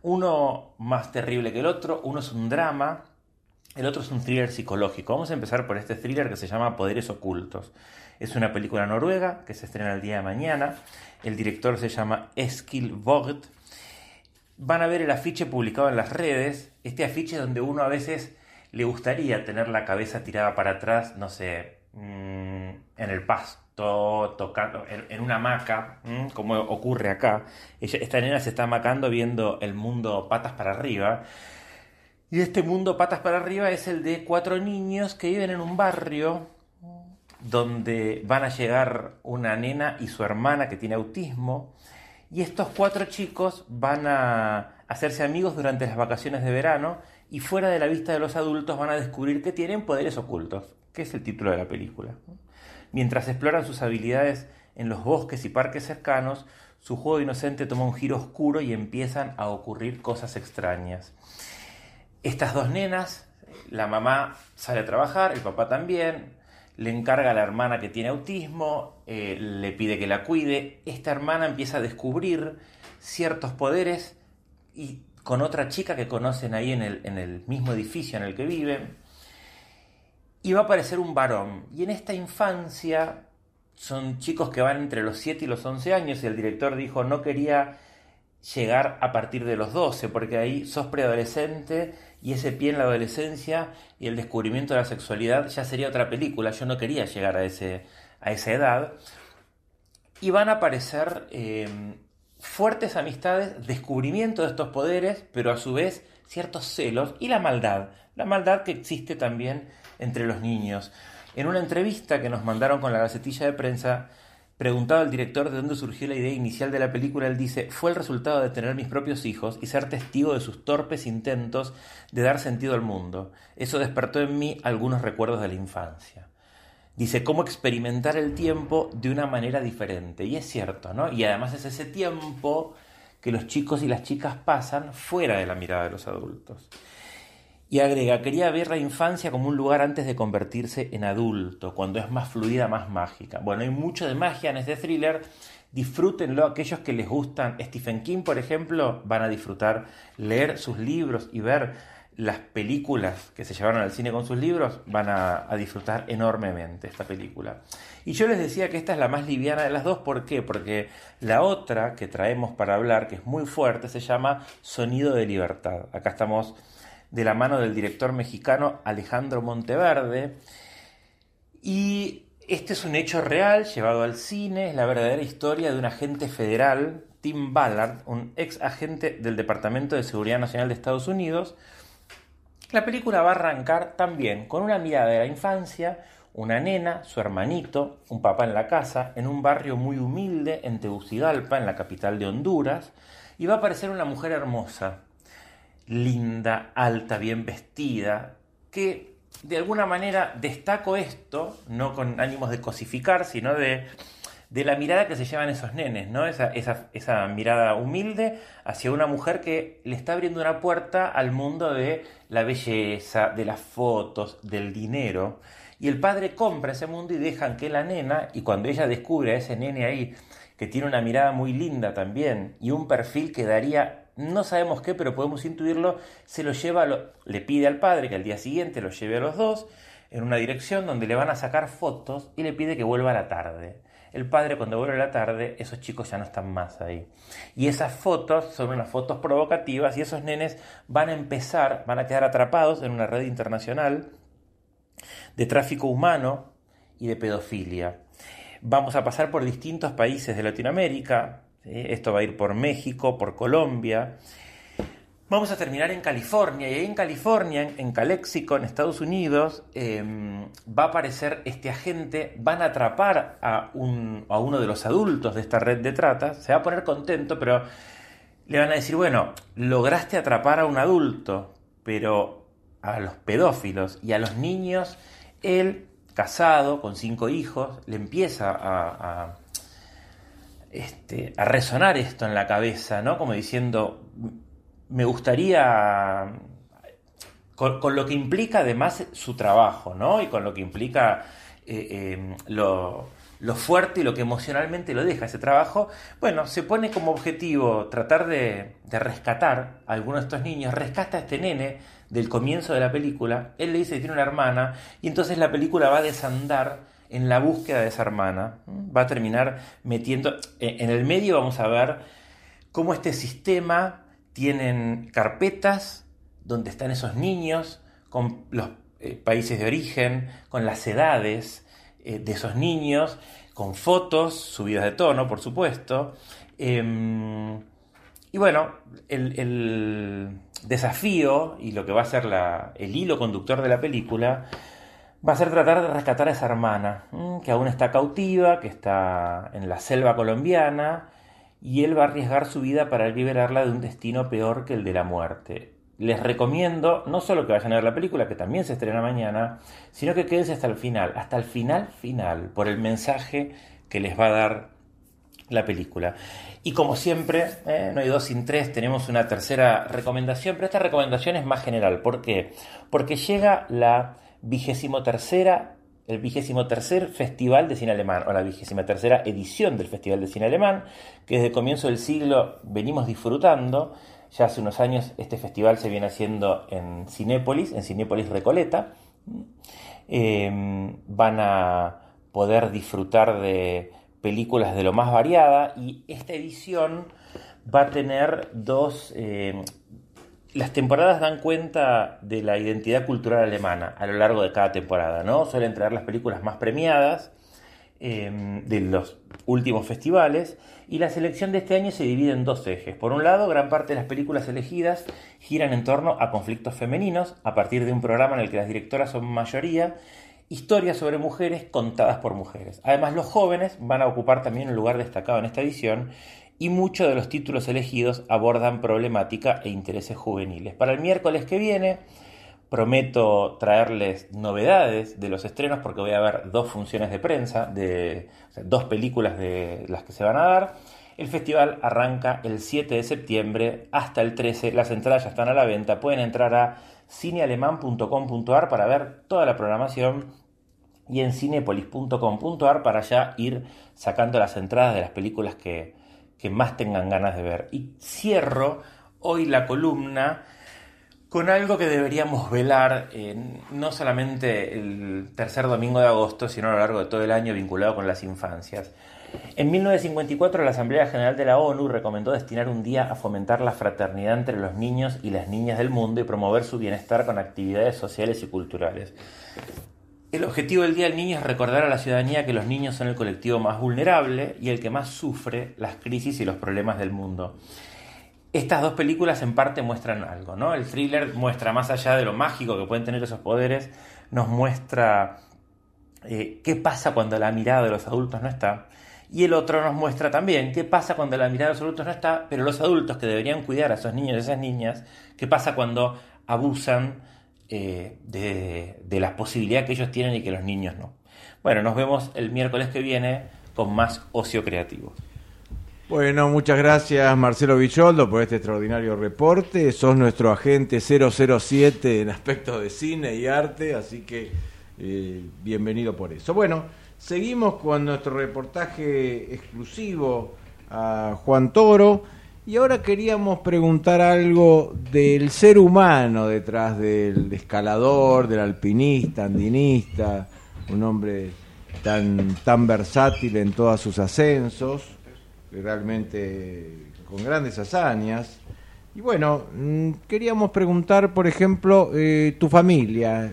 Uno más terrible que el otro, uno es un drama, el otro es un thriller psicológico. Vamos a empezar por este thriller que se llama Poderes Ocultos. Es una película noruega que se estrena el día de mañana. El director se llama Eskil Vogt. Van a ver el afiche publicado en las redes. Este afiche donde uno a veces le gustaría tener la cabeza tirada para atrás, no sé, mm, en el pasto, tocando, en, una hamaca, mm, como ocurre acá. Esta nena se está amacando viendo el mundo patas para arriba. Y este mundo patas para arriba es el de cuatro niños que viven en un barrio donde van a llegar una nena y su hermana que tiene autismo. Y estos cuatro chicos van a hacerse amigos durante las vacaciones de verano y fuera de la vista de los adultos van a descubrir que tienen poderes ocultos, que es el título de la película. Mientras exploran sus habilidades en los bosques y parques cercanos, su juego inocente toma un giro oscuro y empiezan a ocurrir cosas extrañas. Estas dos nenas, la mamá sale a trabajar, el papá también, le encarga a la hermana que tiene autismo, eh, le pide que la cuide, esta hermana empieza a descubrir ciertos poderes y con otra chica que conocen ahí en el, en el mismo edificio en el que viven, y va a aparecer un varón. Y en esta infancia son chicos que van entre los 7 y los 11 años y el director dijo no quería llegar a partir de los 12 porque ahí sos preadolescente y ese pie en la adolescencia y el descubrimiento de la sexualidad ya sería otra película. Yo no quería llegar a, ese, a esa edad. Y van a aparecer eh, fuertes amistades, descubrimiento de estos poderes, pero a su vez ciertos celos y la maldad. La maldad que existe también entre los niños. En una entrevista que nos mandaron con la Gacetilla de Prensa, preguntado al director de dónde surgió la idea inicial de la película, él dice, fue el resultado de tener mis propios hijos y ser testigo de sus torpes intentos de dar sentido al mundo. Eso despertó en mí algunos recuerdos de la infancia. Dice, cómo experimentar el tiempo de una manera diferente. Y es cierto, ¿no? Y además es ese tiempo que los chicos y las chicas pasan fuera de la mirada de los adultos. Y agrega, quería ver la infancia como un lugar antes de convertirse en adulto, cuando es más fluida, más mágica. Bueno, hay mucho de magia en este thriller. Disfrútenlo. Aquellos que les gustan Stephen King, por ejemplo, van a disfrutar leer sus libros y ver las películas que se llevaron al cine con sus libros. Van a, a disfrutar enormemente esta película. Y yo les decía que esta es la más liviana de las dos. ¿Por qué? Porque la otra que traemos para hablar, que es muy fuerte, se llama Sonido de Libertad. Acá estamos de la mano del director mexicano Alejandro Monteverde. Y este es un hecho real llevado al cine, es la verdadera historia de un agente federal, Tim Ballard, un ex agente del Departamento de Seguridad Nacional de Estados Unidos. La película va a arrancar también con una mirada de la infancia, una nena, su hermanito, un papá en la casa, en un barrio muy humilde en Tegucigalpa, en la capital de Honduras, y va a aparecer una mujer hermosa, linda, alta, bien vestida, que de alguna manera destaco esto, no con ánimos de cosificar, sino de, de la mirada que se llevan esos nenes, ¿no? Esa, esa, esa mirada humilde hacia una mujer que le está abriendo una puerta al mundo de la belleza, de las fotos, del dinero. Y el padre compra ese mundo y dejan que la nena, y cuando ella descubre a ese nene ahí, que tiene una mirada muy linda también, y un perfil que daría no sabemos qué, pero podemos intuirlo, se lo lleva, le pide al padre que al día siguiente lo lleve a los dos en una dirección donde le van a sacar fotos y le pide que vuelva a la tarde. El padre cuando vuelve a la tarde, esos chicos ya no están más ahí. Y esas fotos son unas fotos provocativas y esos nenes van a empezar, van a quedar atrapados en una red internacional de tráfico humano y de pedofilia. Vamos a pasar por distintos países de Latinoamérica, esto va a ir por México, por Colombia. Vamos a terminar en California y ahí en California, en, Calexico, en Estados Unidos, eh, va a aparecer este agente, van a atrapar a, un, a uno de los adultos de esta red de trata, se va a poner contento, pero le van a decir, bueno, lograste atrapar a un adulto, pero a los pedófilos y a los niños, él, casado, con cinco hijos, le empieza a, este, a resonar esto en la cabeza, ¿no? Como diciendo, me gustaría, con, lo que implica además su trabajo, ¿no? Y con lo que implica eh, lo, lo fuerte y lo que emocionalmente lo deja ese trabajo, bueno, se pone como objetivo tratar de, de rescatar a alguno de estos niños, rescata a este nene del comienzo de la película, él le dice que tiene una hermana, y entonces la película va a desandar en la búsqueda de esa hermana, va a terminar metiendo, eh, en el medio vamos a ver cómo este sistema tienen carpetas donde están esos niños con los eh, países de origen, con las edades eh, de esos niños, con fotos subidas de tono, por supuesto. Em, y bueno, el, el desafío y lo que va a ser la- el hilo conductor de la película va a ser tratar de rescatar a esa hermana, ¿m? que aún está cautiva, que está en la selva colombiana, y él va a arriesgar su vida para liberarla de un destino peor que el de la muerte. Les recomiendo no solo que vayan a ver la película, que también se estrena mañana, sino que quédense hasta el final, hasta el final final, por el mensaje que les va a dar la película. Y como siempre, eh, no hay dos sin tres, tenemos una tercera recomendación, pero esta recomendación es más general. ¿Por qué? Porque llega la vigésimo tercera, el vigésimo tercer Festival de Cine Alemán, o la vigésima tercera edición del Festival de Cine Alemán, que desde comienzo del siglo venimos disfrutando. Ya hace unos años este festival se viene haciendo en Cinépolis, en Cinépolis Recoleta. Eh, van a poder disfrutar de películas de lo más variada y esta edición va a tener dos... eh, las temporadas dan cuenta de la identidad cultural alemana a lo largo de cada temporada, ¿no? Suelen traer las películas más premiadas eh, de los últimos festivales y la selección de este año se divide en dos ejes. Por un lado, gran parte de las películas elegidas giran en torno a conflictos femeninos a partir de un programa en el que las directoras son mayoría historias sobre mujeres contadas por mujeres. Además, los jóvenes van a ocupar también un lugar destacado en esta edición y muchos de los títulos elegidos abordan problemática e intereses juveniles. Para el miércoles que viene prometo traerles novedades de los estrenos porque voy a ver dos funciones de prensa, de, dos películas de las que se van a dar. El festival arranca el 7 de septiembre hasta el 13. Las entradas ya están a la venta. Pueden entrar a cinealeman.com.ar para ver toda la programación y en cinepolis.com.ar para ya ir sacando las entradas de las películas que, que más tengan ganas de ver. Y cierro hoy la columna con algo que deberíamos velar no solamente el tercer domingo de agosto, sino a lo largo de todo el año vinculado con las infancias. En 1954 la Asamblea General de la ONU recomendó destinar un día a fomentar la fraternidad entre los niños y las niñas del mundo y promover su bienestar con actividades sociales y culturales. El objetivo del Día del Niño es recordar a la ciudadanía que los niños son el colectivo más vulnerable y el que más sufre las crisis y los problemas del mundo. Estas dos películas en parte muestran algo, ¿no? El thriller muestra más allá de lo mágico que pueden tener esos poderes, nos muestra eh, qué pasa cuando la mirada de los adultos no está. Y el otro nos muestra también qué pasa cuando la mirada de los adultos no está, pero los adultos que deberían cuidar a esos niños y esas niñas, qué pasa cuando abusan eh, de, de las posibilidades que ellos tienen y que los niños no. Bueno, nos vemos el miércoles que viene con más ocio creativo. Bueno, muchas gracias Marcelo Vicholdo por este extraordinario reporte. Sos nuestro agente 007 en aspectos de cine y arte, así que eh, bienvenido por eso. Bueno, seguimos con nuestro reportaje exclusivo a Juan Toro y ahora queríamos preguntar algo del ser humano detrás del escalador, del alpinista, andinista, un hombre tan, tan versátil en todos sus ascensos realmente con grandes hazañas. Y bueno, mm, queríamos preguntar, por ejemplo, eh, tu familia.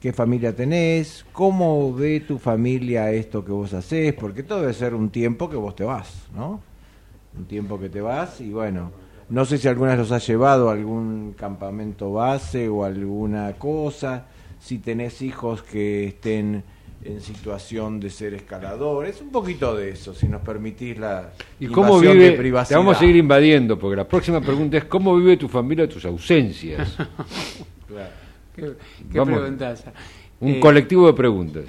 ¿Qué familia tenés? ¿Cómo ve tu familia esto que vos hacés? Porque todo debe ser un tiempo que vos te vas, ¿no? Un tiempo que te vas y bueno, no sé si alguna vez los has llevado a algún campamento base o alguna cosa, si tenés hijos que estén en situación de ser escaladores, un poquito de eso, si nos permitís la ¿Y cómo vive? de Te vamos a seguir invadiendo, porque la próxima pregunta es ¿cómo vive tu familia tus ausencias? Claro. Qué, qué Vamos. Un Eh, colectivo de preguntas.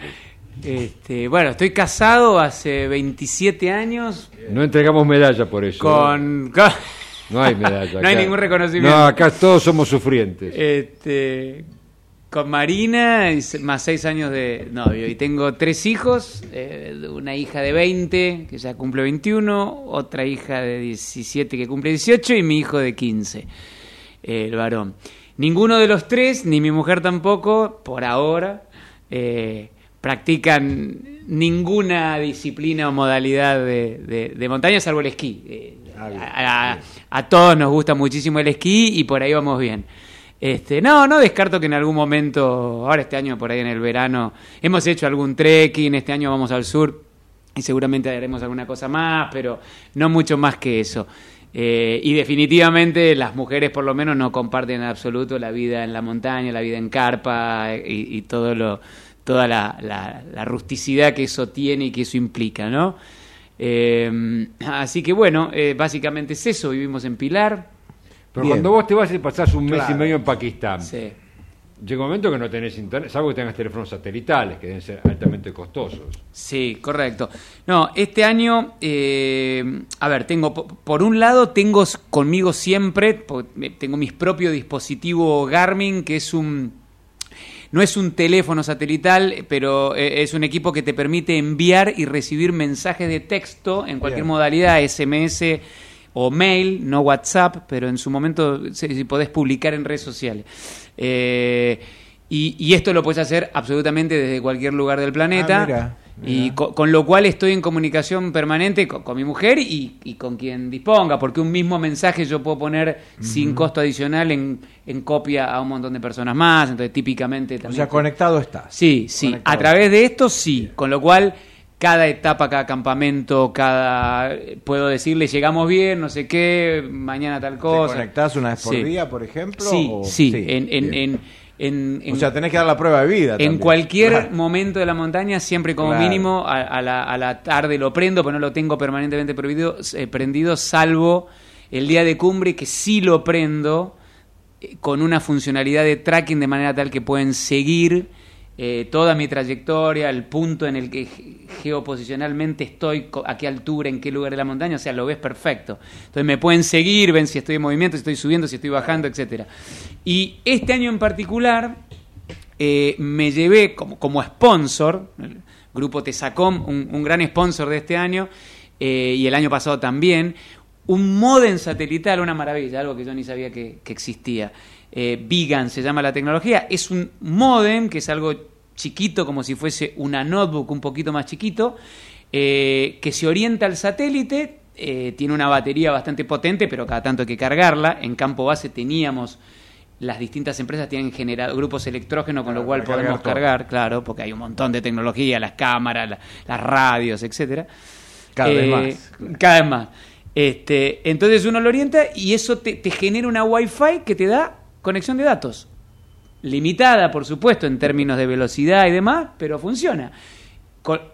Este, bueno, estoy casado hace 27 años No entregamos medalla por eso. con... con- No hay medalla. No hay ningún reconocimiento. No, acá todos somos sufrientes. Este, con Marina, más seis años de novio. Y tengo tres hijos, eh, una hija de 20, que ya cumple 21, otra hija de 17 que cumple 18 y mi hijo de 15, eh, el varón. Ninguno de los tres, ni mi mujer tampoco, por ahora, eh, practican ninguna disciplina o modalidad de, de- de montaña, salvo el esquí. Eh, Ah, bien, a- a- a todos nos gusta muchísimo el esquí y por ahí vamos bien. Este, no, no descarto que en algún momento, ahora este año por ahí en el verano, hemos hecho algún trekking, este año vamos al sur y seguramente haremos alguna cosa más, pero no mucho más que eso. Eh, y definitivamente las mujeres por lo menos no comparten en absoluto la vida en la montaña, la vida en carpa eh, y, y todo lo, toda la, la- la rusticidad que eso tiene y que eso implica, ¿no? Eh, así que bueno, eh, básicamente es eso, vivimos en Pilar. Pero Bien. cuando vos te vas y pasás un mes Claro. y medio en Pakistán, Sí. llega un momento que no tenés internet, salvo que tengas teléfonos satelitales, que deben ser altamente costosos. Sí, correcto. No, este año, eh, a ver, tengo, po- por un lado, tengo conmigo siempre, tengo mis propio dispositivo Garmin, que es un, no es un teléfono satelital, pero eh, es un equipo que te permite enviar y recibir mensajes de texto en cualquier Bien. modalidad, SMS o mail, no WhatsApp, pero en su momento si, si podés publicar en redes sociales. Eh, y, y esto lo puedes hacer absolutamente desde cualquier lugar del planeta. Ah, Y mira. co- con, lo cual estoy en comunicación permanente con, con mi mujer y, y con quien disponga, porque un mismo mensaje yo puedo poner sin costo adicional en, en copia a un montón de personas más, entonces típicamente O también... sea, conectado estás. Sí, sí, Conectado. a través de esto sí, con lo cual cada etapa, cada campamento, cada... Puedo decirle, llegamos bien, no sé qué, mañana tal ¿Te cosa. conectás una vez por Sí. día, por ejemplo? Sí, o- sí, en, en, en- en- o sea, tenés que dar la prueba de vida. en también. cualquier Claro. momento de la montaña, siempre como Claro. mínimo a, a la, a la tarde lo prendo, pero no lo tengo permanentemente prohibido, eh, prendido, salvo el día de cumbre que sí lo prendo eh, con una funcionalidad de tracking de manera tal que pueden seguir eh, toda mi trayectoria, el punto en el que ge- geoposicionalmente estoy, a qué altura, en qué lugar de la montaña, o sea, lo ves perfecto. Entonces me pueden seguir, ven si estoy en movimiento, si estoy subiendo, si estoy bajando, etcétera. Y este año en particular eh, me llevé como, como sponsor, el grupo Tesacom, un, un gran sponsor de este año, eh, y el año pasado también, un modem satelital, una maravilla, algo que yo ni sabía que existía. Eh, Vegan se llama la tecnología, es un modem que es algo chiquito, como si fuese una notebook un poquito más chiquito, eh, que se orienta al satélite, eh, tiene una batería bastante potente, pero cada tanto hay que cargarla. En campo base teníamos, las distintas empresas tienen generado grupos electrógenos, con Claro, lo cual cargar podemos cargar, claro, porque hay un montón de tecnología, las cámaras, la- las radios, etcétera. Cada vez Eh, más. Cada vez más. Este, entonces uno lo orienta y eso te, te genera una Wi-Fi que te da conexión de datos. Limitada, por supuesto, en términos de velocidad y demás, pero funciona.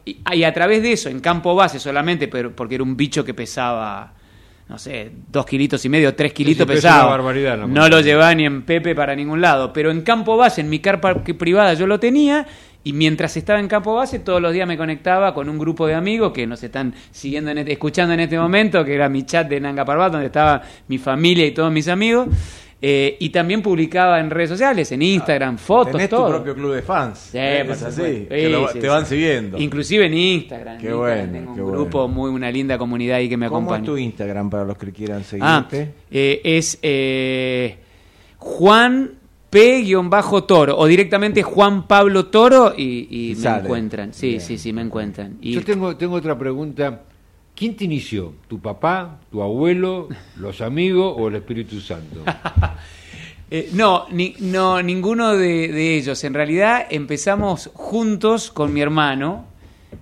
Y, a través de eso, en campo base solamente, pero porque era un bicho que pesaba, no sé, dos kilitos y medio, tres kilitos sí, pesa pesaba. barbaridad, no lo llevaba ni en Pepe para ningún lado. Pero en campo base, en mi carpa privada, yo lo tenía. Y mientras estaba en campo base, todos los días me conectaba con un grupo de amigos que nos están siguiendo, en este- escuchando en este momento, que era mi chat de Nanga Parbat, donde estaba mi familia y todos mis amigos. Eh, y también publicaba en redes sociales, en Instagram, fotos, Tenés todo. tu propio club de fans. Sí, es por así. supuesto. que Sí, lo- sí, te van sí. siguiendo. Inclusive en Instagram. Qué Instagram bueno, Tengo un grupo, bueno. muy una linda comunidad ahí que me ¿Cómo acompaña. es tu Instagram para los que quieran Ah, seguirte? eh, es eh, Juan P-Toro o directamente Juan Pablo Toro y, me encuentran. Sí, Bien. sí, sí, me encuentran. Y Yo tengo, tengo otra pregunta. ¿Quién te inició? ¿Tu papá, tu abuelo, los amigos o el Espíritu Santo? Eh, no, ni- no, ninguno de, ellos. En realidad empezamos juntos con mi hermano.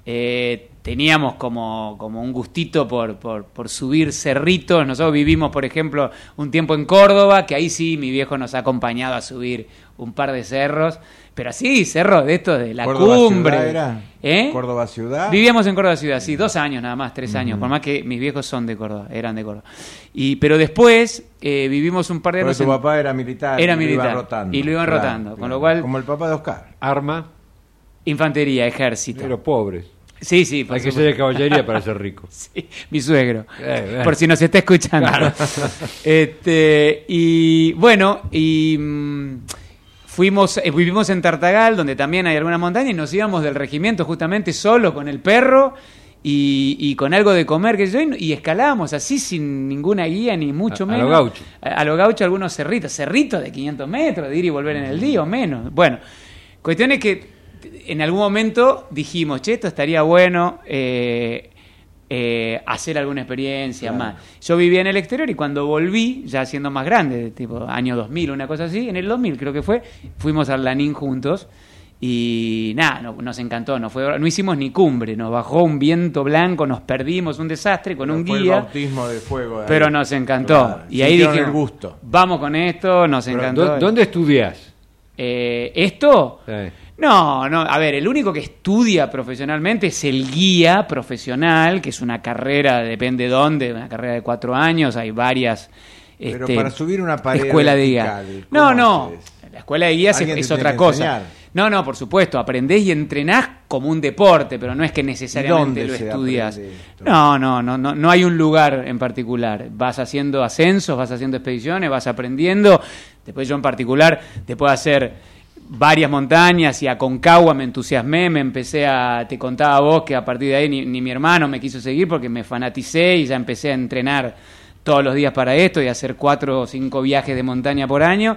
Eh, teníamos como, como un gustito por, por, por subir cerritos. Nosotros vivimos, por ejemplo, un tiempo en Córdoba, que ahí sí mi viejo nos ha acompañado a subir un par de cerros. Pero así, cerros de estos de la ¿Córdoba cumbre. ciudad era? ¿Eh? ¿Córdoba ciudad? Vivíamos en Córdoba ciudad, sí, dos años nada más, tres años, por más que mis viejos son de Córdoba, eran de Córdoba. Y, pero después eh, vivimos un par de años. tu en- papá era militar. Era y lo militar, iban rotando. y lo iban Claro, rotando, con lo cual- Como el papá de Oscar. Arma, Infantería, ejército. pero pobres. sí, sí, por Hay que ser de caballería para ser rico. Sí, mi suegro. Eh, eh. Por si nos está escuchando. este, y bueno, y mm, fuimos, eh, vivimos en Tartagal, donde también hay alguna montaña, y nos íbamos del regimiento justamente solo con el perro y, y con algo de comer que yo, y, escalábamos así sin ninguna guía, ni mucho A- a lo menos. gaucho. A, a lo gaucho algunos cerritos, cerritos de 500 metros, de ir y volver en el día o menos. Bueno, cuestión es que en algún momento dijimos, che, esto estaría bueno eh, eh, hacer alguna experiencia más. Yo vivía en el exterior y cuando volví, ya siendo más grande, tipo año 2000, una cosa así, en el 2000 creo que fue, fuimos al Lanín juntos. Y nada, no- nos encantó, no, fue, no hicimos ni cumbre, nos bajó un viento blanco, nos perdimos, un desastre con un Fue el guía. bautismo de fuego. Pero nos encantó. Claro, Y ahí dije, el gusto. vamos con esto, nos Pero, encantó. ¿dó- ¿Dónde estudias? Eh, ¿Esto? Sí. No, no, a ver, el único que estudia profesionalmente es el guía profesional, que es una carrera, depende dónde, una carrera de cuatro años, hay varias. Pero este, para subir una pared Escuela de guía. No, ¿cómo no. haces? La escuela de guías es, te otra cosa. enseñar. No, no, por supuesto, aprendés y entrenás como un deporte, pero no es que necesariamente ¿Y dónde lo estudias. No, no, no, no, no hay un lugar en particular. Vas haciendo ascensos, vas haciendo expediciones, vas aprendiendo. Después yo en particular, después de hacer varias montañas y a Concagua me entusiasmé, me empecé a, te contaba a vos que a partir de ahí ni, mi hermano me quiso seguir porque me fanaticé y ya empecé a entrenar todos los días para esto y a hacer cuatro o cinco viajes de montaña por año.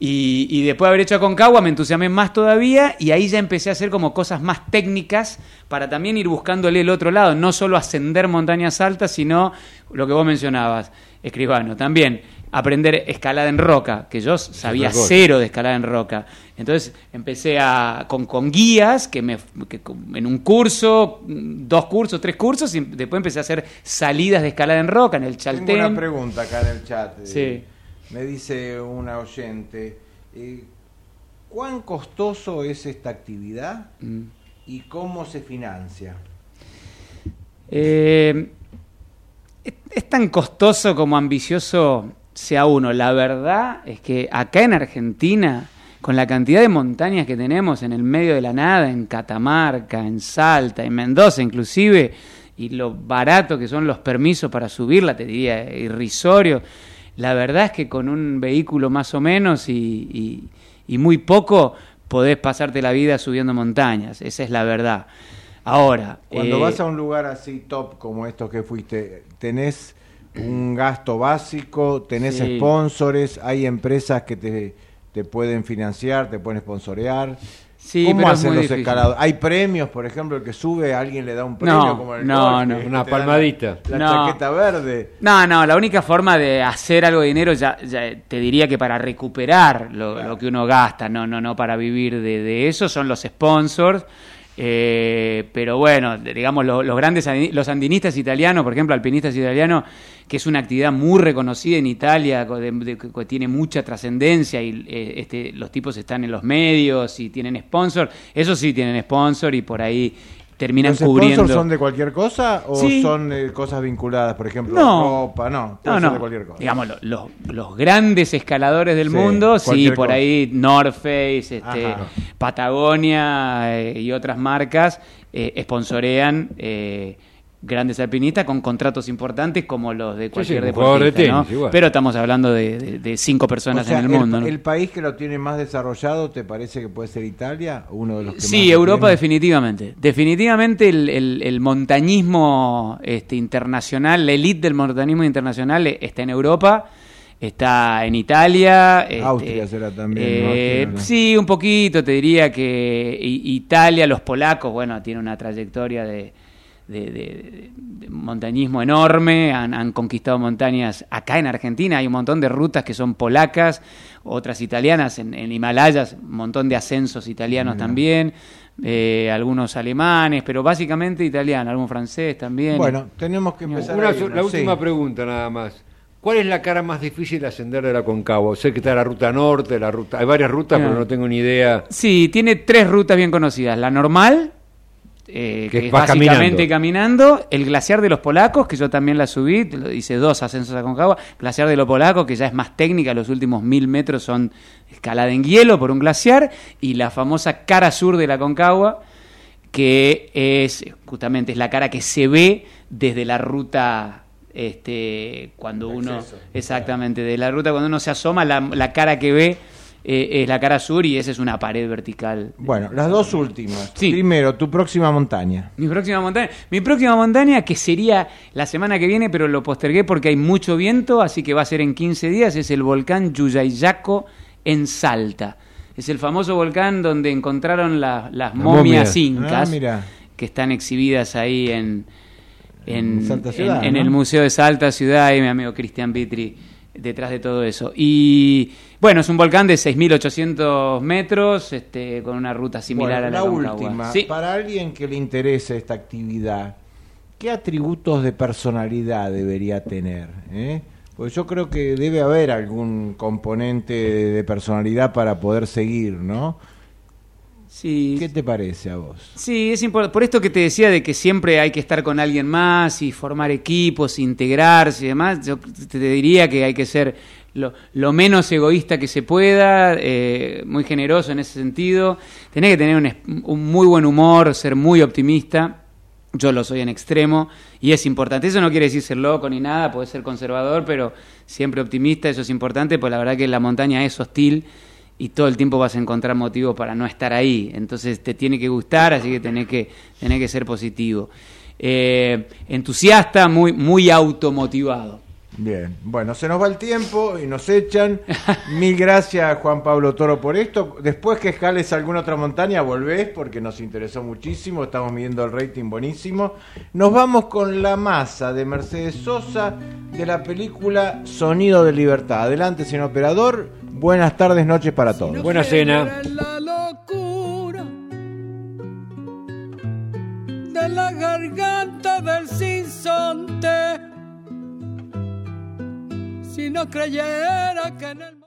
Y, después de haber hecho Aconcagua me entusiasmé más todavía y ahí ya empecé a hacer como cosas más técnicas para también ir buscándole el otro lado, no solo ascender montañas altas, sino lo que vos mencionabas, escribano, también aprender escalada en roca, que yo sabía cero de escalada en roca. Entonces empecé a, con, con guías, que, me, que en un curso, dos cursos, tres cursos, y después empecé a hacer salidas de escalada en roca en el Tengo una Chaltén. pregunta acá en el chat. eh, Sí. Me dice una oyente, eh, ¿cuán costoso es esta actividad Mm. y cómo se financia? Eh, es tan costoso como ambicioso sea uno. La verdad es que acá en Argentina, con la cantidad de montañas que tenemos en el medio de la nada, en Catamarca, en Salta, en Mendoza inclusive, y lo barato que son los permisos para subirla, te diría, irrisorio, la verdad es que con un vehículo más o menos y, y- y muy poco podés pasarte la vida subiendo montañas, esa es la verdad. Ahora, Cuando eh, vas a un lugar así top como estos que fuiste, ¿tenés un gasto básico? ¿Tenés Sí. sponsores? ¿Hay empresas que te, te pueden financiar, te pueden sponsorear? Sí, ¿Cómo pero es hacen muy los difícil. escaladores? ¿Hay premios, por ejemplo, el que sube, alguien le da un premio No, como el no, golf, no. que Una palmadita. La, No. chaqueta verde. No, no, la única forma de hacer algo de dinero ya, ya te diría que para recuperar lo, lo que uno gasta, no, no, no para vivir de, de eso, son los sponsors. Eh, pero bueno, digamos, lo- los grandes los andinistas italianos, por ejemplo, alpinistas italianos, que es una actividad muy reconocida en Italia, que tiene mucha trascendencia y eh, este, los tipos están en los medios y tienen sponsor, eso sí tienen sponsor y por ahí terminan ¿Los cubriendo. sponsors son de cualquier cosa o Sí. son eh, cosas vinculadas, por ejemplo, No. ropa? No, No, no. de cualquier cosa. Digamos, lo- los, los grandes escaladores del Sí, mundo, sí, por cosa. ahí North Face, este. Patagonia eh, y otras marcas eh, sponsorean eh, grandes alpinistas con contratos importantes como los de cualquier sí, de deportista, ¿no? Pero estamos hablando de, de- de cinco personas O sea, en el mundo. ¿no? el país que lo tiene más desarrollado, ¿te parece que puede ser Italia? Uno de los que Sí, Europa tiene? definitivamente. Definitivamente el, el- el montañismo este, internacional, la elite del montañismo internacional está en Europa, está en Italia. este, Austria será también, eh. Sí, un poquito, te diría que Italia, los polacos, bueno, tienen una trayectoria de, de- de- de montañismo enorme, han, han conquistado montañas acá en Argentina, hay un montón de rutas que son polacas, otras italianas, en, en Himalayas, un montón de ascensos italianos también, eh, algunos alemanes, pero básicamente italiano, algún francés también. Bueno, tenemos que empezar Una a so- irnos, la sí. última pregunta nada más. ¿Cuál es la cara más difícil de ascender de la Concagua? Sé que está la ruta norte, la ruta, hay varias rutas, Ah. pero no tengo ni idea. Sí, tiene tres rutas bien conocidas. La normal, eh, Que que es básicamente caminando. El glaciar de los polacos, que yo también la subí, hice dos ascensos a Concagua. Glaciar de los polacos, que ya es más técnica, los últimos mil metros son escalada en hielo por un glaciar. Y la famosa cara sur de la Concagua, que es justamente es la cara que se ve desde la ruta este cuando uno exactamente de la ruta cuando uno se asoma la, la cara que ve eh, es la cara sur y esa es una pared vertical Bueno, las dos últimas. Sí. Primero, tu próxima montaña. mi próxima montaña mi próxima montaña que sería la semana que viene pero lo postergué porque hay mucho viento así que va a ser en 15 días es el volcán Yuyayaco en Salta es el famoso volcán donde encontraron la- las momia. momias incas Ah, mira. que están exhibidas ahí en, en, En Salta en- Ciudad, en ¿no? el Museo de Salta Ciudad y mi amigo Cristian Vitri detrás de todo eso. Y bueno, es un volcán de 6.800 metros este, con una ruta similar Bueno, a la, la última. Sí. Para alguien que le interese esta actividad, ¿qué atributos de personalidad debería tener? eh? Pues yo creo que debe haber algún componente de personalidad para poder seguir, ¿no? Sí. ¿Qué te parece a vos? Sí, es importante. Por esto que te decía de que siempre hay que estar con alguien más y formar equipos, integrarse y demás, yo te diría que hay que ser lo, lo menos egoísta que se pueda, eh, muy generoso en ese sentido. Tenés que tener un, un muy buen humor, ser muy optimista. Yo lo soy en extremo y es importante. Eso no quiere decir ser loco ni nada, puede ser conservador, pero siempre optimista, eso es importante, pues la verdad que la montaña es hostil y todo el tiempo vas a encontrar motivos para no estar ahí. Entonces te tiene que gustar, así que tenés que, tenés que ser positivo. Eh, entusiasta, muy, muy automotivado. Bien, bueno, se nos va el tiempo y nos echan. Mil gracias Juan Pablo Toro por esto. Después que escales alguna otra montaña, volvés porque nos interesó muchísimo. Estamos midiendo el rating buenísimo. Nos vamos con La Masa de Mercedes Sosa de la película Sonido de Libertad. Adelante, señor operador. Buenas tardes, noches para todos. Buena cena. En la locura de la garganta del sinsonte. Si no creyera que en el